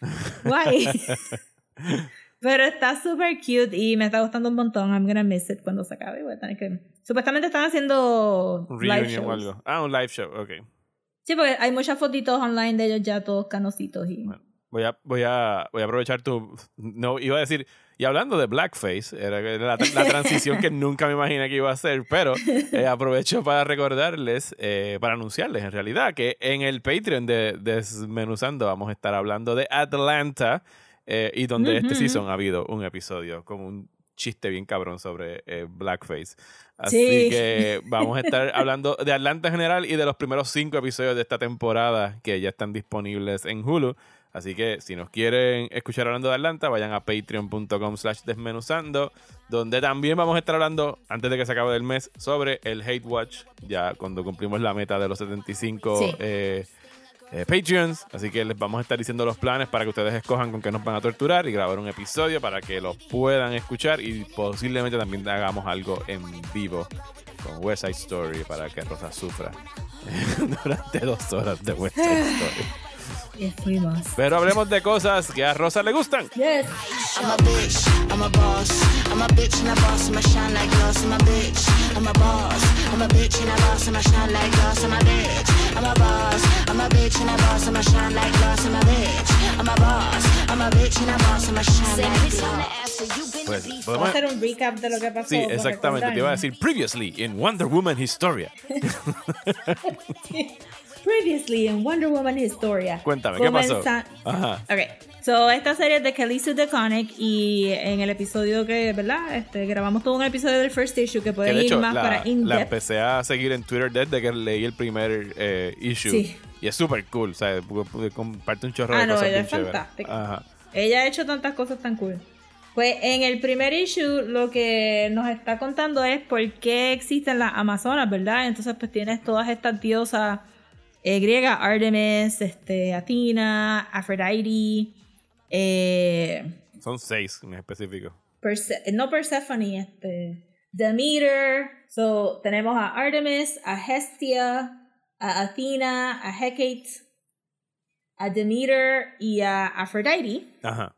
Why? Pero está súper cute y me está gustando un montón. I'm gonna miss it cuando se acabe. Voy a tener que... Supuestamente están haciendo Un live reunion o shows. algo. Ah, un live show, ok. Sí, porque hay muchas fotitos online de ellos ya todos canositos y... Bueno. Voy a, voy, a, voy a aprovechar tu... No, iba a decir... Y hablando de blackface, era la, la transición que nunca me imaginé que iba a hacer, pero eh, aprovecho para recordarles, eh, para anunciarles en realidad, que en el Patreon de Desmenuzando vamos a estar hablando de Atlanta eh, y donde este season ha habido un episodio como un chiste bien cabrón sobre eh, blackface. Así Sí. que vamos a estar hablando de Atlanta en general y de los primeros cinco episodios de esta temporada que ya están disponibles en Hulu. Así que si nos quieren escuchar hablando de Atlanta, vayan a patreon.com slash desmenuzando, donde también vamos a estar hablando, antes de que se acabe el mes, sobre el Hate Watch, ya cuando cumplimos la meta de los 75 Sí. eh, eh, Patreons. Así que les vamos a estar diciendo los planes para que ustedes escojan con qué nos van a torturar y grabar un episodio para que lo puedan escuchar y posiblemente también hagamos algo en vivo con West Side Story para que Rosa sufra durante dos horas de West Side Story. Pero hablemos de cosas que a Rosa le gustan. Yes. I'm a bitch, I'm a boss. I'm a bitch and a boss, I'ma shine like gloss. I'm a bitch, I'm a boss. I'm a bitch and a boss. I'ma shine like glass. I'm a bitch. I'm a boss. I'm a bitch and a boss. I'ma shine like glass. I'm a bitch. I'm a boss. I'm a bitch and a boss. I'ma shine like glass. Pues, podemos- hacer un recap de lo que pasó. Sí, exactamente. Te iba a decir previously in Wonder Woman Historia. Previously in Wonder Woman Historia. Cuéntame, ¿qué pasó? Ajá. Ok, so esta serie es de Kelly Sue DeConnick y en el episodio que, ¿verdad? Este, grabamos todo un episodio del first issue que Que pueden de ir hecho, más la, para la in-depth. empecé a seguir en Twitter desde que leí el primer eh, issue. Sí. Y es súper cool, ¿sabes? Porque- porque comparte un chorro Ah, de no, cosas ella es fantástica. Ajá. Ella ha hecho tantas cosas tan cool. Pues en el primer issue lo que nos está contando es por qué existen las Amazonas, ¿verdad? Entonces pues tienes todas estas diosas eh, griegas, Artemis, este, Athena, Aphrodite, eh, Son seis en específico. Perse- no Persephone, este, Demeter. So, tenemos a Artemis, a Hestia, a Athena, a Hecate, a Demeter y a Aphrodite. Ajá.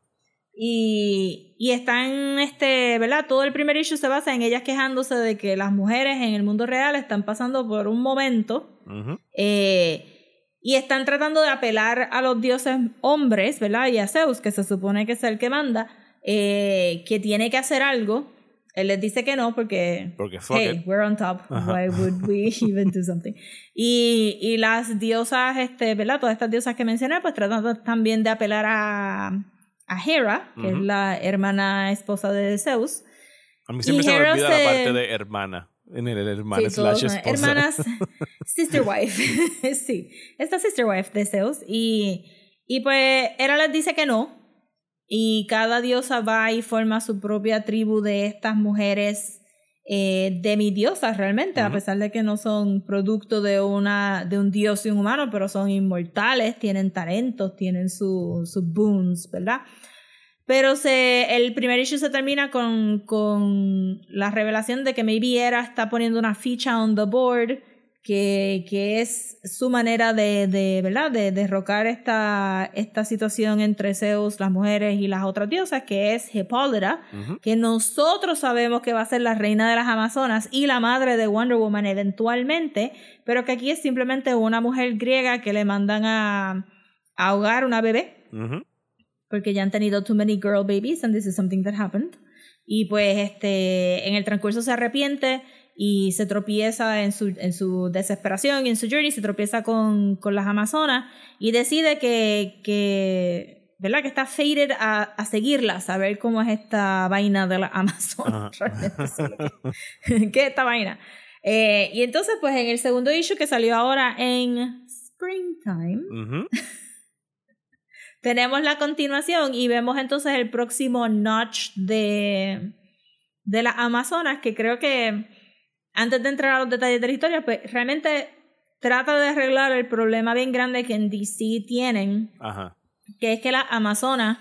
Y, y están, este, ¿verdad? Todo el primer issue se basa en ellas quejándose de que las mujeres en el mundo real están pasando por un momento Eh, y están tratando de apelar a los dioses hombres, ¿verdad? Y a Zeus, que se supone que es el que manda, eh, que tiene que hacer algo. Él les dice que no porque, Porque fuck hey, it. we're on top. Ajá. Why would we even do something? Y, y las diosas, este, ¿verdad? Todas estas diosas que mencioné, pues tratan también de apelar a, a Hera, que es Ujú. la hermana esposa de Zeus. A mí siempre Y se me olvida la parte de hermana. En el hermana Sí, slash esposa. hermanas, sister wife. sí, esta sister wife de Zeus. Y, y pues Hera les dice que no. Y cada diosa va y forma su propia tribu de estas mujeres eh, demidiosas realmente, a Ujú. pesar de que no son producto de, una, de un dios y un humano, pero son inmortales, tienen talentos, tienen su- sus boons, ¿verdad? Pero se, el primer issue se termina con, con la revelación de que maybe Hera está poniendo una ficha on the board que, que es su manera de, de ¿verdad? De derrocar esta, esta situación entre Zeus, las mujeres y las otras diosas, que es Hipólita, Ujú. que nosotros sabemos que va a ser la reina de las Amazonas y la madre de Wonder Woman eventualmente, pero que aquí es simplemente una mujer griega que le mandan a, a ahogar una bebé. Porque ya han tenido too many girl babies and this is something that happened. Y pues este en el transcurso se arrepiente y se tropieza en su, en su desesperación y en su journey, se tropieza con, con las Amazonas y decide que, que ¿verdad? Que está fated a, a seguirlas, a ver cómo es esta vaina de las Amazonas. ¿Qué es esta vaina? Eh, y entonces, pues en el segundo issue que salió ahora en Springtime, Ujú. Tenemos la continuación y vemos entonces el próximo notch de, de las Amazonas, que creo que antes de entrar a los detalles de la historia, pues realmente trata de arreglar el problema bien grande que en DC tienen, Ajá. que es que las Amazonas,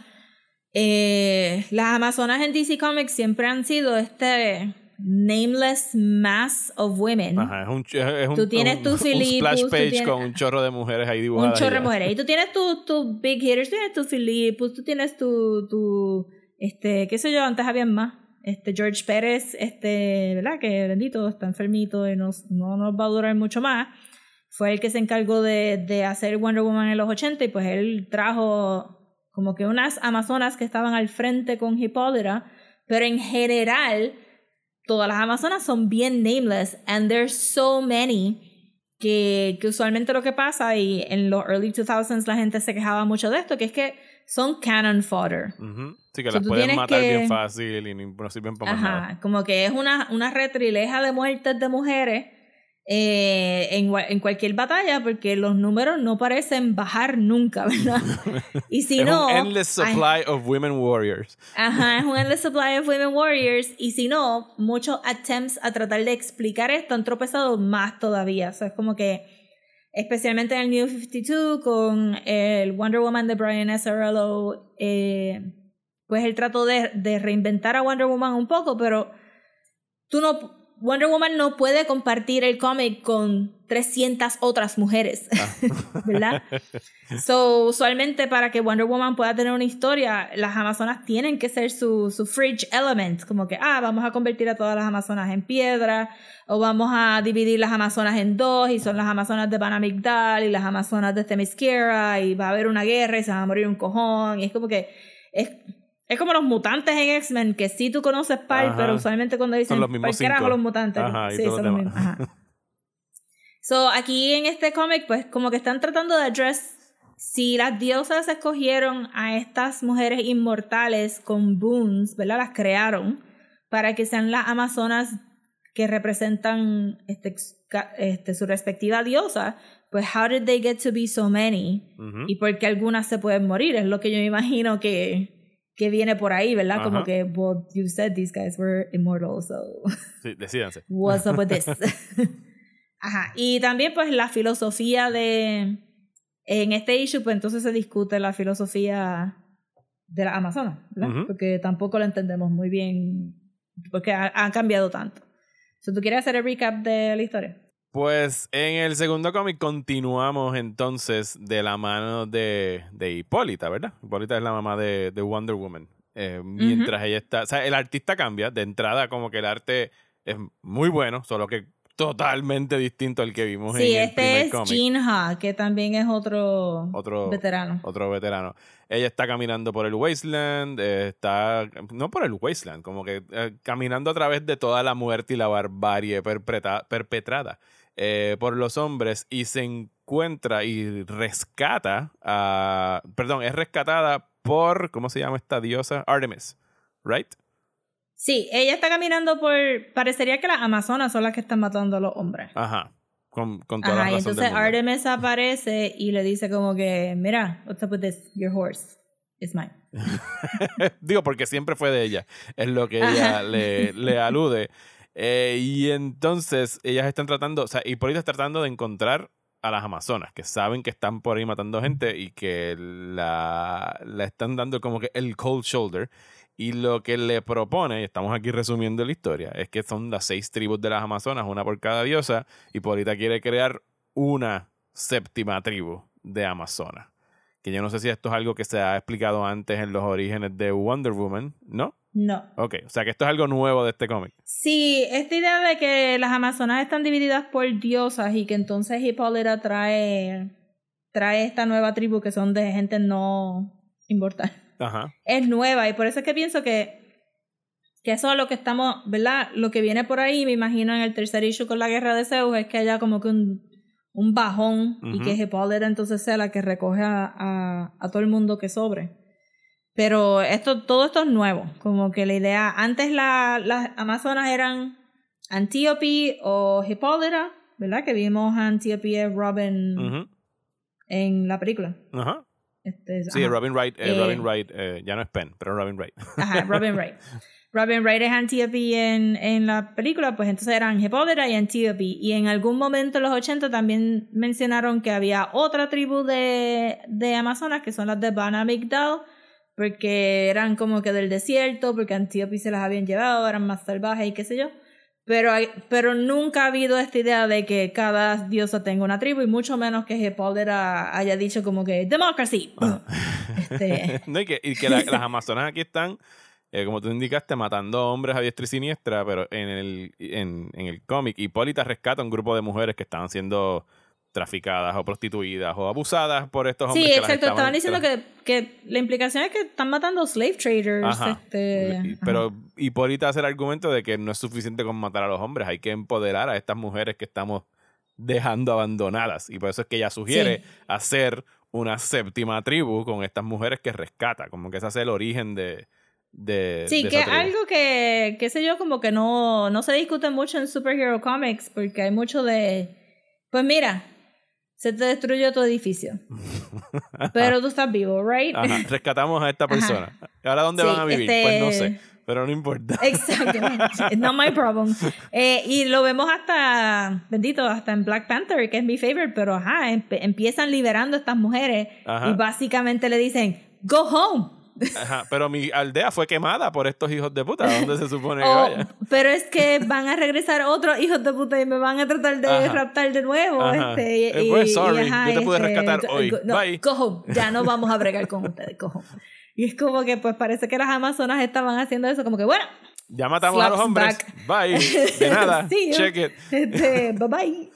eh, las Amazonas en DC Comics siempre han sido este nameless mass of women. Ajá. Es un, es un, Tú tienes un- tu un splash page tienes- con un chorro de mujeres ahí Un dibujadas. chorro y de mujeres. Y tú tienes tus tu big hitters, tú tienes tu Philippus, tú tienes tu, tu, este, qué sé yo, antes había más. Este, George Pérez, este, ¿verdad? Que bendito, está enfermito y no, no nos va a durar mucho más. Fue el que se encargó de, de hacer Wonder Woman en los 80 y pues él trajo como que unas amazonas que estaban al frente con Hipólita, pero en general todas las amazonas son bien nameless and there's so many que, que usualmente lo que pasa y en los early 2000s la gente se quejaba mucho de esto, que es que son cannon fodder. Ujú. Sí, que So, las pueden matar que- bien fácil y no sirven para más nada. Ajá, como que es una, una retrileja de muertes de mujeres eh, en, en cualquier batalla porque los números no parecen bajar nunca, ¿verdad? Y si es no... un endless ay, supply of women warriors. Ajá, es un endless supply of women warriors. Y si no, muchos attempts a tratar de explicar esto han tropezado más todavía. O sea, es como que, especialmente en el New 52, con el Wonder Woman de Brian Azzarello, eh, pues él trató de, de reinventar a Wonder Woman un poco, pero tú no, Wonder Woman no puede compartir el cómic con 300 otras mujeres, ¿verdad? So, usualmente para que Wonder Woman pueda tener una historia, las Amazonas tienen que ser su, su fridge element, como que, ah, vamos a convertir a todas las Amazonas en piedra, o vamos a dividir las Amazonas en dos, y son las Amazonas de Banamigdal y las Amazonas de Themyscira, y va a haber una guerra y se va a morir un cojón, y es como que es, es como los mutantes en X-Men, que sí tú conoces par, Ajá. pero usualmente cuando dicen, Son los mismos "¿Por carajo cinco". los mutantes? Ajá, sí, todos son los mismos. Ajá. So, aquí en este cómic, pues como que están tratando de address si las diosas escogieron a estas mujeres inmortales con boons, ¿verdad? Las crearon para que sean las amazonas que representan este, este, su respectiva diosa, pues how did they get to be so many? Y por qué algunas se pueden morir, es lo que yo me imagino que, que viene por ahí, ¿verdad? Como Ajá. que, well, you said these guys were immortal, so Sí, decídanse. what's up with this? Ajá. Y también pues la filosofía de... En este issue pues entonces se discute la filosofía de la Amazonas, ¿verdad? Ujú. Porque tampoco la entendemos muy bien, porque ha, ha cambiado tanto. So, ¿Tú quieres hacer el recap de la historia? Pues en el segundo cómic continuamos entonces de la mano de, de Hipólita, ¿verdad? Hipólita es la mamá de, de Wonder Woman. Eh, mientras ella está. O sea, el artista cambia. De entrada, como que el arte es muy bueno, solo que totalmente distinto al que vimos Sí, en el primer este es cómic. Gene Ha, que también es otro, Otro- veterano. Otro veterano. Ella está caminando por el wasteland, eh, está, no por el wasteland, como que eh, caminando a través de toda la muerte y la barbarie perpetra- perpetrada eh, por los hombres y se encuentra y rescata a, perdón, es rescatada por, ¿cómo se llama esta diosa? Artemis, ¿right? Sí, ella está caminando por... Parecería que las Amazonas son las que están matando a los hombres. Ajá, con, con toda Ajá, la razón entonces del mundo. Artemis aparece y le dice como que, mira, what's up with this? Your horse is mine. Digo, porque siempre fue de ella. Es lo que ella le, le alude. Eh, y entonces ellas están tratando, o sea, Hipólita está tratando de encontrar a las Amazonas, que saben que están por ahí matando gente y que la, la están dando como que el cold shoulder. Y lo que le propone, y estamos aquí resumiendo la historia, es que son las seis tribus de las Amazonas, una por cada diosa. Hipólita quiere crear una séptima tribu de Amazonas. Que yo no sé si esto es algo que se ha explicado antes en los orígenes de Wonder Woman, ¿no? No. Ok, o sea que esto es algo nuevo de este cómic. Sí, esta idea de que las Amazonas están divididas por diosas y que entonces Hipólita trae, trae esta nueva tribu que son de gente no inmortal. Ajá. Es nueva y por eso es que pienso que, que eso es lo que estamos, ¿verdad? Lo que viene por ahí, me imagino en el tercer issue con la guerra de Zeus, es que haya como que un, un bajón y que Hipólita entonces sea la que recoge a, a, a todo el mundo que sobre. Pero esto, todo esto es nuevo, como que la idea, antes la- las Amazonas eran Antiope o Hipólita, ¿verdad? Que vimos a Antiope y Robin en la película. Ajá. Este, Sí, ajá. Robin Wright, eh, Eh, Robin Wright, eh, ya no es Penn, pero Robin Wright. Ajá, Robin Wright. Robin Wright es Antiope en, en la película, pues entonces eran Hipólita y Antiope. Y en algún momento en los 80 también mencionaron que había otra tribu de, de Amazonas, que son las de Banamigdal, porque eran como que del desierto, porque Antiope se las habían llevado, eran más salvajes y qué sé yo. Pero, hay- pero nunca ha habido esta idea de que cada diosa tenga una tribu, y mucho menos que Hipólita haya dicho como que democracy. Este, no, y que, y que la- las Amazonas aquí están, eh, como tú indicaste, matando hombres a diestra y siniestra, pero en el, en, en el cómic, Hipólita rescata a un grupo de mujeres que estaban siendo traficadas o prostituidas o abusadas por estos hombres. Sí, que las exacto. estaban- Estaban diciendo que, que la implicación es que están matando slave traders. Ajá. Este, Pero Hipólita hace el argumento de que no es suficiente con matar a los hombres, hay que empoderar a estas mujeres que estamos dejando abandonadas. Y por eso es que ella sugiere Sí. hacer una séptima tribu con estas mujeres que rescata, como que ese es el origen de... de Sí, de que tribu. algo que, qué sé yo, como que no, no se discute mucho en superhero comics porque hay mucho de, pues mira, se te destruyó tu edificio, pero tú estás vivo, right? Ajá, rescatamos a esta Ajá. persona. ¿Ahora dónde Sí, van a vivir? este- Pues no sé, pero no importa. Exacto, it's not my problem. Eh, y lo vemos hasta, bendito, hasta en Black Panther, que es mi favorite, pero ajá, empiezan liberando a estas mujeres Ajá. y básicamente le dicen, go home. Ajá, pero mi aldea fue quemada por estos hijos de puta. ¿A ¿Dónde se supone que Oh, vaya? pero es que van a regresar otros hijos de puta y me van a tratar de Ajá. raptar de nuevo. Ajá. Este, y, Eh, pues, y- sorry, y, ajá, yo te pude este, rescatar go- hoy. no, Bye. home. Ya no vamos a bregar con ustedes, home. Y es como que pues parece que las amazonas estaban haciendo eso, como que bueno, Ya matamos a los hombres. back. Bye. De nada. Sí, Check it. este, bye bye.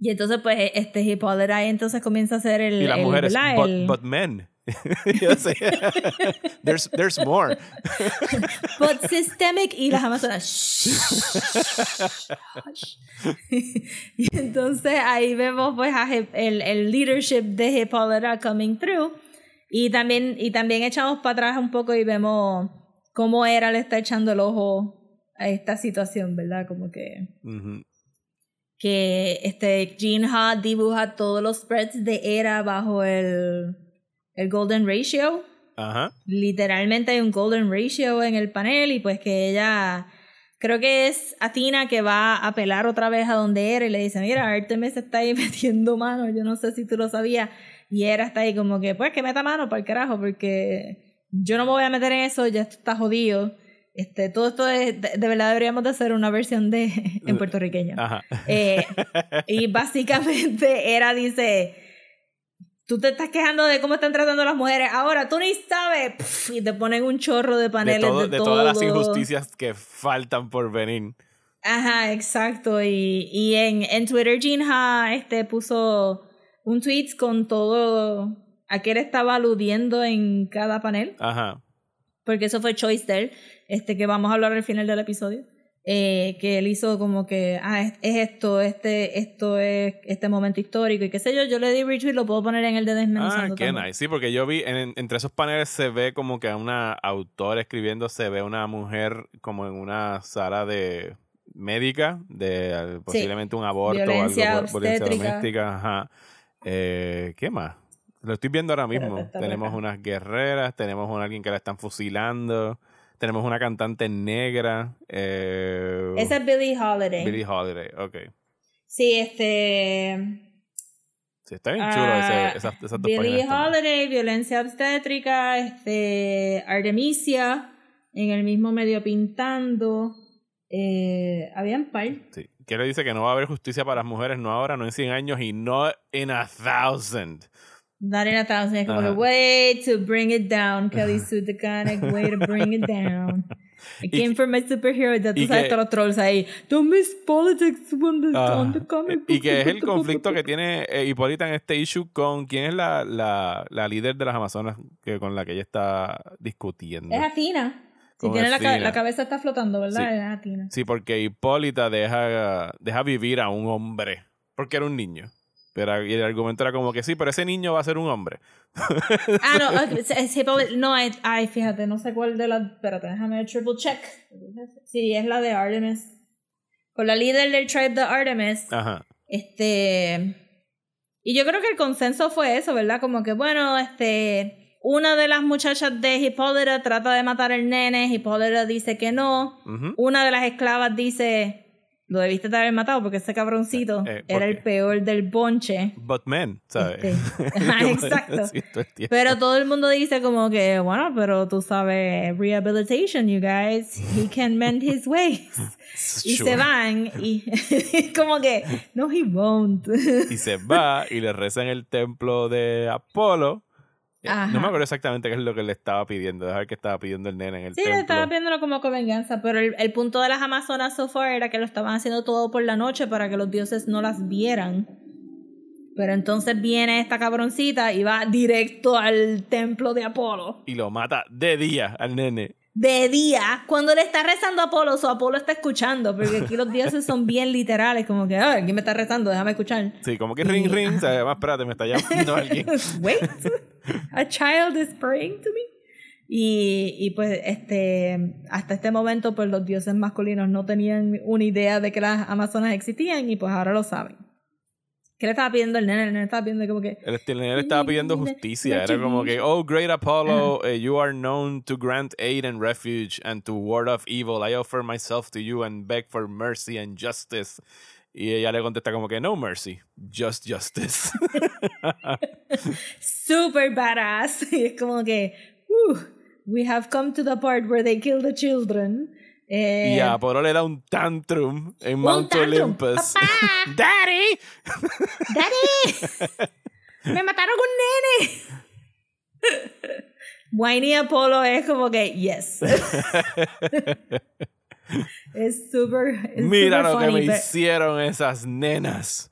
Y entonces pues este Hippolyta entonces comienza a hacer el... Y las el- mujeres, but, but men. Yo sé. there's, there's more. But systemic y las amazonas. y entonces ahí vemos pues a el, el leadership de Hippolyta coming through. Y también, y también echamos para atrás un poco y vemos cómo era le está echando el ojo a esta situación, ¿verdad? Como que, Ujú. que este Gene Ha dibuja todos los spreads de Era bajo el, el Golden Ratio Ajá. literalmente hay un golden ratio en el panel y pues que ella creo que es Athena que va a apelar otra vez a donde era y le dice mira Artemis está ahí metiendo mano yo no sé si tú lo sabías y era está ahí como que pues que meta mano para el carajo porque yo no me voy a meter en eso ya esto está jodido este todo esto es, de, de verdad deberíamos de hacer una versión de en puertorriqueño Ajá. eh, y básicamente era dice, tú te estás quejando de cómo están tratando a las mujeres, ahora tú ni sabes, y te ponen un chorro de paneles de, todo- de todo. todas las injusticias que faltan por venir. Ajá, exacto. Y, y en, en Twitter Jinha este, puso un tweet con todo a qué él estaba aludiendo en cada panel. Ajá. porque eso fue choice de él, este, que vamos a hablar al final del episodio. Eh, que él hizo como que, ah, es, es esto, este, esto es este momento histórico y qué sé yo, yo le di retweet, lo puedo poner en el de Ah, Desmenuzando qué también. nice. Sí, porque yo vi en- entre esos paneles se ve como que a una autora escribiendo, se ve una mujer como en una sala de médica, de eh, posiblemente un aborto Violencia o algo, por- violencia obstétrica. doméstica. Ajá. Eh, ¿Qué más? Lo estoy viendo ahora mismo. Tenemos acá. unas guerreras, tenemos a alguien que la están fusilando, tenemos una cantante negra. Eh, Esa es Billie Holiday. Billie Holiday, ok. Sí, este... Sí, está bien chulo ese- ah, esas, esas dos Billie también. Holiday, violencia obstétrica, este, Artemisia, en el mismo medio pintando. Eh, habían par. Sí. Que le dice que no va a haber justicia para las mujeres, no ahora, no en 100 años y no in a thousand. Not in a thousand. Es como way to bring it down, Kelly Sue DeConnick, way to bring it down. I Y- came for my superhero. Ya tú y sabes que- todos los trolls ahí. Don't miss politics on the, Ah, on the comic y que es el conflicto que tiene eh, Hipólita en este issue con quién es la, la, la líder de las Amazonas que, con la que ella está discutiendo. Es Athena. Si tiene la, la cabeza está flotando, ¿verdad? Sí. Es Athena. Sí, porque Hipólita deja, deja vivir a un hombre, porque era un niño. Pero, y el argumento era como que sí, pero ese niño va a ser un hombre. Ah, no, es- es Hippolyta- no, ay, fíjate, no sé cuál de las, espérate, déjame triple check. Sí, es la de Artemis. Con la líder del tribe de Artemis. Ajá. Este. Y yo creo que el consenso fue eso, ¿verdad? Como que, bueno, este. Una de las muchachas de Hippolyta trata de matar al nene, Hippolyta dice que no. Una de las esclavas dice. Lo debiste de haber matado porque ese cabroncito Eh, ¿por era el peor del bonche. But men, ¿sabes? Este, exacto. Pero todo el mundo dice como que, bueno, pero tú sabes, rehabilitation, you guys. He can mend his ways. Y Sure. se van y como que, no, he won't. y se va y le reza en el templo de Apolo. Ajá. No me acuerdo exactamente qué es lo que le estaba pidiendo. Dejar que estaba pidiendo el nene en el Sí, templo. estaba viéndolo como con venganza, pero el, el punto de las Amazonas so far era que lo estaban haciendo todo por la noche para que los dioses no las vieran. Pero entonces viene esta cabroncita y va directo al templo de Apolo. Y lo mata de día al nene. De día, cuando le está rezando a Apolo, su Apolo está escuchando, porque aquí los dioses son bien literales, como que, ah, ¿quién me está rezando? Déjame escuchar. Sí, como que ring ring. O sea, espérate, me está llamando alguien. Wait, a child is praying to me. Y, y pues este hasta este momento pues los dioses masculinos no tenían una idea de que las amazonas existían y pues ahora lo saben. ¿Qué le estaba pidiendo el nene? El nene estaba pidiendo como que El, el nene estaba pidiendo justicia. Era como que, oh, great Apollo, eh, you are known to grant aid and refuge and to ward off evil. I offer myself to you and beg for mercy and justice. Y ella le contesta como que, no mercy, just justice. super badass. Y es como que, "Whew, we have come to the part where they kill the children. Eh, Y a Apolo le da un tantrum en Un Mount tantrum. Olympus. ¡Daddy! ¡Daddy! ¡Me mataron un nene! Whiny Apollo es como que, yes. es súper. Mira lo que me pero- hicieron esas nenas.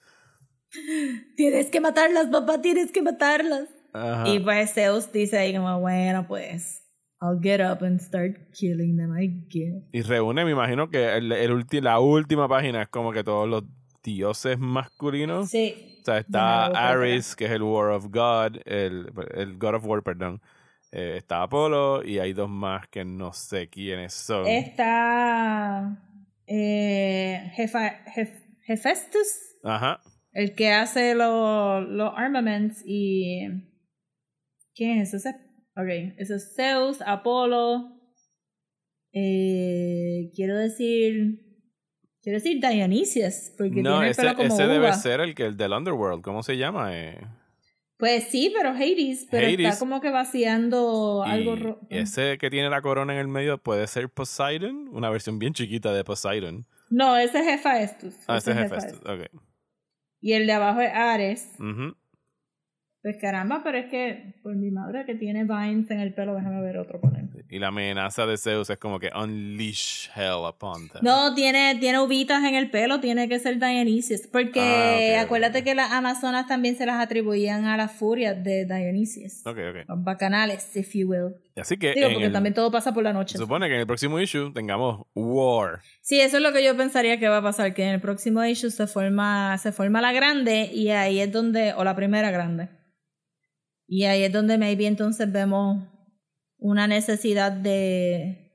Tienes que matarlas, papá, tienes que matarlas. Ajá. Y pues Zeus dice ahí como, bueno, pues, I'll get up and start killing them, I guess. Y reúne, me imagino que el, el ulti- la última página es como que todos los dioses masculinos. Sí. O sea, está Ares, que es el War of God, el, el God of War, perdón. Eh, está Apolo y hay dos más que no sé quiénes son. Está eh, Jefa- Jef- Hephaestus, Ajá. el que hace los los armaments y... ¿Quién es ese? Ok, eso es Zeus, Apolo. Eh, quiero decir... Quiero decir Dionysius, porque No, tiene el ese, pelo como ese debe ser el que el del Underworld. ¿Cómo se llama? Eh, Pues sí, pero Hades, pero Hades. está como que vaciando algo... y ro- ese que tiene la corona en el medio puede ser Poseidon, una versión bien chiquita de Poseidon. No, ese es Hephaestus. Ah, ese es Hephaestus. Hephaestus. Ok. Y el de abajo es Ares. Ujú. Pues caramba, pero es que por mi madre que tiene vines en el pelo, déjame ver otro panel. Y la amenaza de Zeus es como que unleash hell upon them. No, tiene, tiene uvitas en el pelo, tiene que ser Dionysius. Porque Ah, ok, ok. acuérdate que las Amazonas también se las atribuían a las furias de Dionysius. Ok, ok. Los bacanales, if you will. Así que Digo, porque el- también todo pasa por la se noche. supone que en el próximo issue tengamos War. Sí, eso es lo que yo pensaría que va a pasar, que en el próximo issue se forma, se forma la grande y ahí es donde, o la primera grande. Y ahí es donde maybe entonces vemos una necesidad de,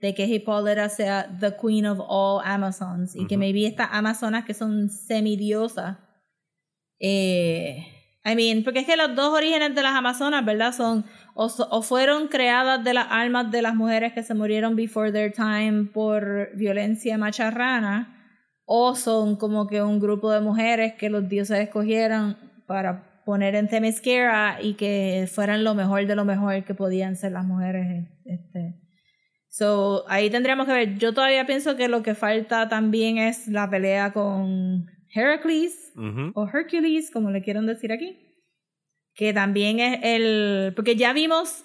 de que Hipólita sea the queen of all Amazons y que maybe estas Amazonas que son semidiosas. Eh, I mean, porque es que los dos orígenes de las Amazonas, ¿verdad? Son o, so- o fueron creadas de las almas de las mujeres que se murieron before their time por violencia macharrana, o son como que un grupo de mujeres que los dioses escogieron para poner en Themyscira y que fueran lo mejor de lo mejor que podían ser las mujeres. Este. So, ahí tendríamos que ver. Yo todavía pienso que lo que falta también es la pelea con Heracles Ujú. o Hercules, como le quieran decir aquí, que también es el, porque ya vimos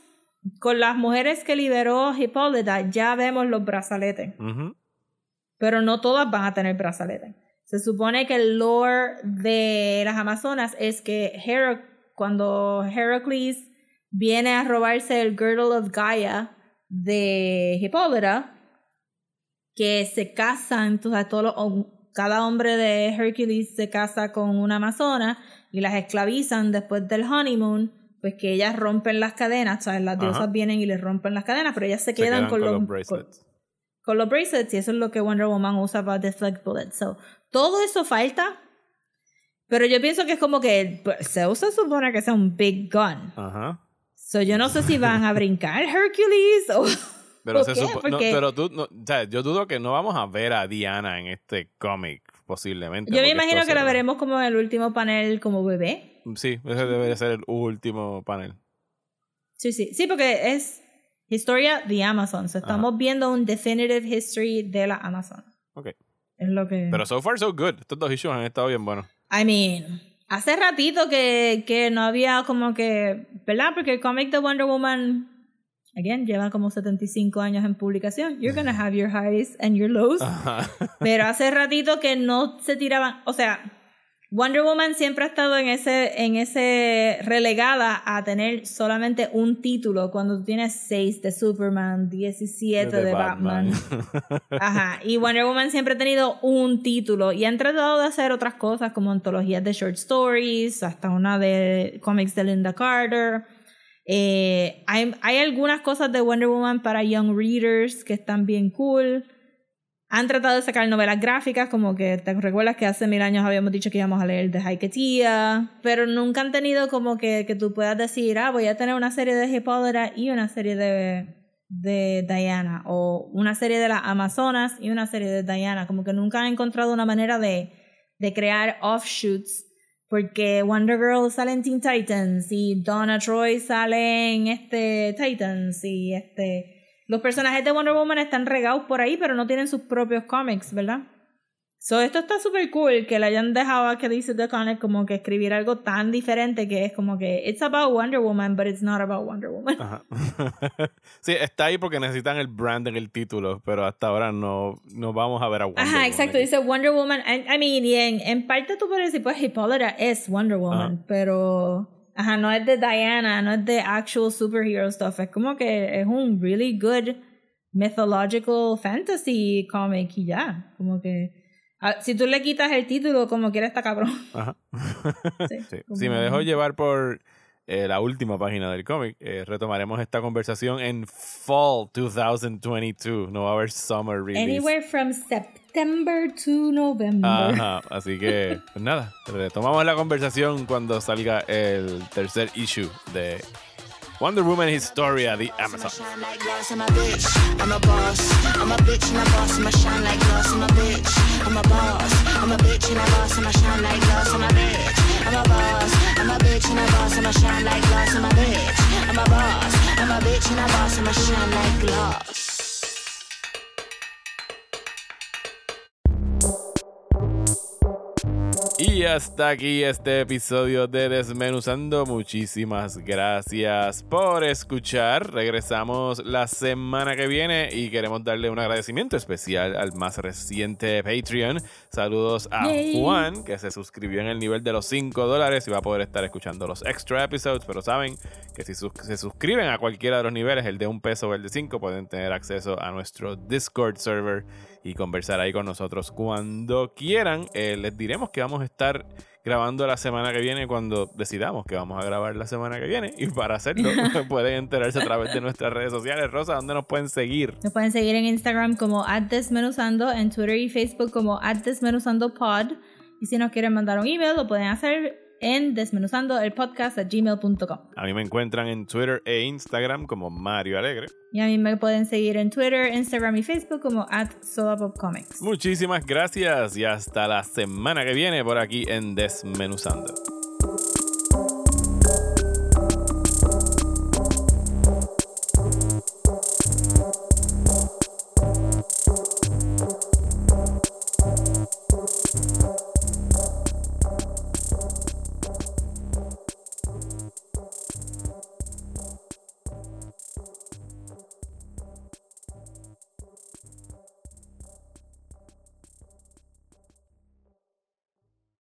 con las mujeres que liberó Hipólita, ya vemos los brazaletes, Ujú. pero no todas van a tener brazaletes. Se supone que el lore de las Amazonas es que cuando Heracles viene a robarse el Girdle of Gaia de Hipólita, que se casan, entonces todos los- cada hombre de Hercules se casa con una amazona y las esclavizan después del honeymoon, pues que ellas rompen las cadenas, ¿sabes? Las Ajá. diosas vienen y les rompen las cadenas, pero ellas se Se quedan, con, los, bracelets. con- con los bracelets y eso es lo que Wonder Woman usa para deflect bullets. So, todo eso falta, pero yo pienso que es como que pues, Zeus se supone que sea un big gun. Ajá. So, yo no sé si van a brincar Hercules o... Pero, ¿Por se qué? no, pero tú, no, o sea, yo dudo que no vamos a ver a Diana en este cómic, posiblemente. Yo me imagino que la se- veremos como en el último panel como bebé. Sí, ese debería ser el último panel. Sí, sí. Sí, porque es historia de Amazon. So, estamos viendo un definitive history de la Amazon. Ok. Es lo que... Pero so far so good. Estos dos issues han estado bien buenos. I mean, hace ratito que, que no había como que, ¿verdad? Porque el cómic de Wonder Woman, again, lleva como 75 años en publicación. You're gonna have your highs and your lows. Pero hace ratito que no se tiraban, o sea, Wonder Woman siempre ha estado en ese, en ese relegada a tener solamente un título cuando tú tienes 6 de Superman, 17 de, Batman. Ajá, y Wonder Woman siempre ha tenido un título y han tratado de hacer otras cosas como antologías de short stories, hasta una de cómics de Linda Carter. Eh, hay, hay algunas cosas de Wonder Woman para young readers que están bien cool. Han tratado de sacar novelas gráficas, como que te recuerdas que hace mil años habíamos dicho que íbamos a leer de Haiketia, pero nunca han tenido como que, que tú puedas decir, ah, voy a tener una serie de Hipólita y una serie de, de Diana, o una serie de las Amazonas y una serie de Diana, como que nunca han encontrado una manera de, de crear offshoots Porque Wonder Girl sale en Teen Titans y Donna Troy sale en este Titans y este... Los personajes de Wonder Woman están regados por ahí, pero no tienen sus propios cómics, ¿verdad? So, esto está súper cool que le hayan dejado a Kelly Sue DeConnick como que escribir algo tan diferente que es como que it's about Wonder Woman, but it's not about Wonder Woman. Ajá. sí, está ahí porque necesitan el brand en el título, pero hasta ahora no, no vamos a ver a Wonder Ajá, Woman exacto. aquí. Dice Wonder Woman. I, I mean, y en, en parte tú puedes decir, pues Hippolyta es Wonder Woman, pero. Ajá, no es de Diana, no es de actual superhero stuff. Es como que es un really good mythological fantasy comic y ya. Como que. ah, si tú le quitas el título, como quiera, está cabrón. Ajá. Sí, Si me dejo llevar por eh, la última página del cómic, eh, retomaremos esta conversación en Fall 2022. No va a haber Summer Release. Anywhere from September to November. Ajá, así que, pues nada, retomamos la conversación cuando salga el tercer issue de Wonder Woman Historia de Amazon. shine like glass, I'm a bitch. I'm a boss. I'm a bitch and a boss. I'ma shine like glass, I'm Y hasta aquí este episodio de Desmenuzando. Muchísimas gracias por escuchar. Regresamos la semana que viene y queremos darle un agradecimiento especial al más reciente Patreon. Saludos a Yay. Juan, que se suscribió en el nivel de los 5 dólares y va a poder estar escuchando los extra episodes. Pero saben que si sus- se suscriben a cualquiera de los niveles, el de un peso o el de 5, pueden tener acceso a nuestro Discord server y conversar ahí con nosotros cuando quieran. Eh, les diremos que vamos a estar grabando la semana que viene cuando decidamos que vamos a grabar la semana que viene. Y para hacerlo, pueden enterarse a través de nuestras redes sociales. Rosa, ¿dónde nos pueden seguir? Nos pueden seguir en Instagram como @desmenuzando, en Twitter y Facebook como @desmenuzandopod. Y si nos quieren mandar un email, lo pueden hacer en desmenuzandoelpodcast@gmail.com. A mí me encuentran en Twitter e Instagram como Mario Alegre. Y a mí me pueden seguir en Twitter, Instagram y Facebook como @solapopcomics. Muchísimas gracias y hasta la semana que viene por aquí en Desmenuzando.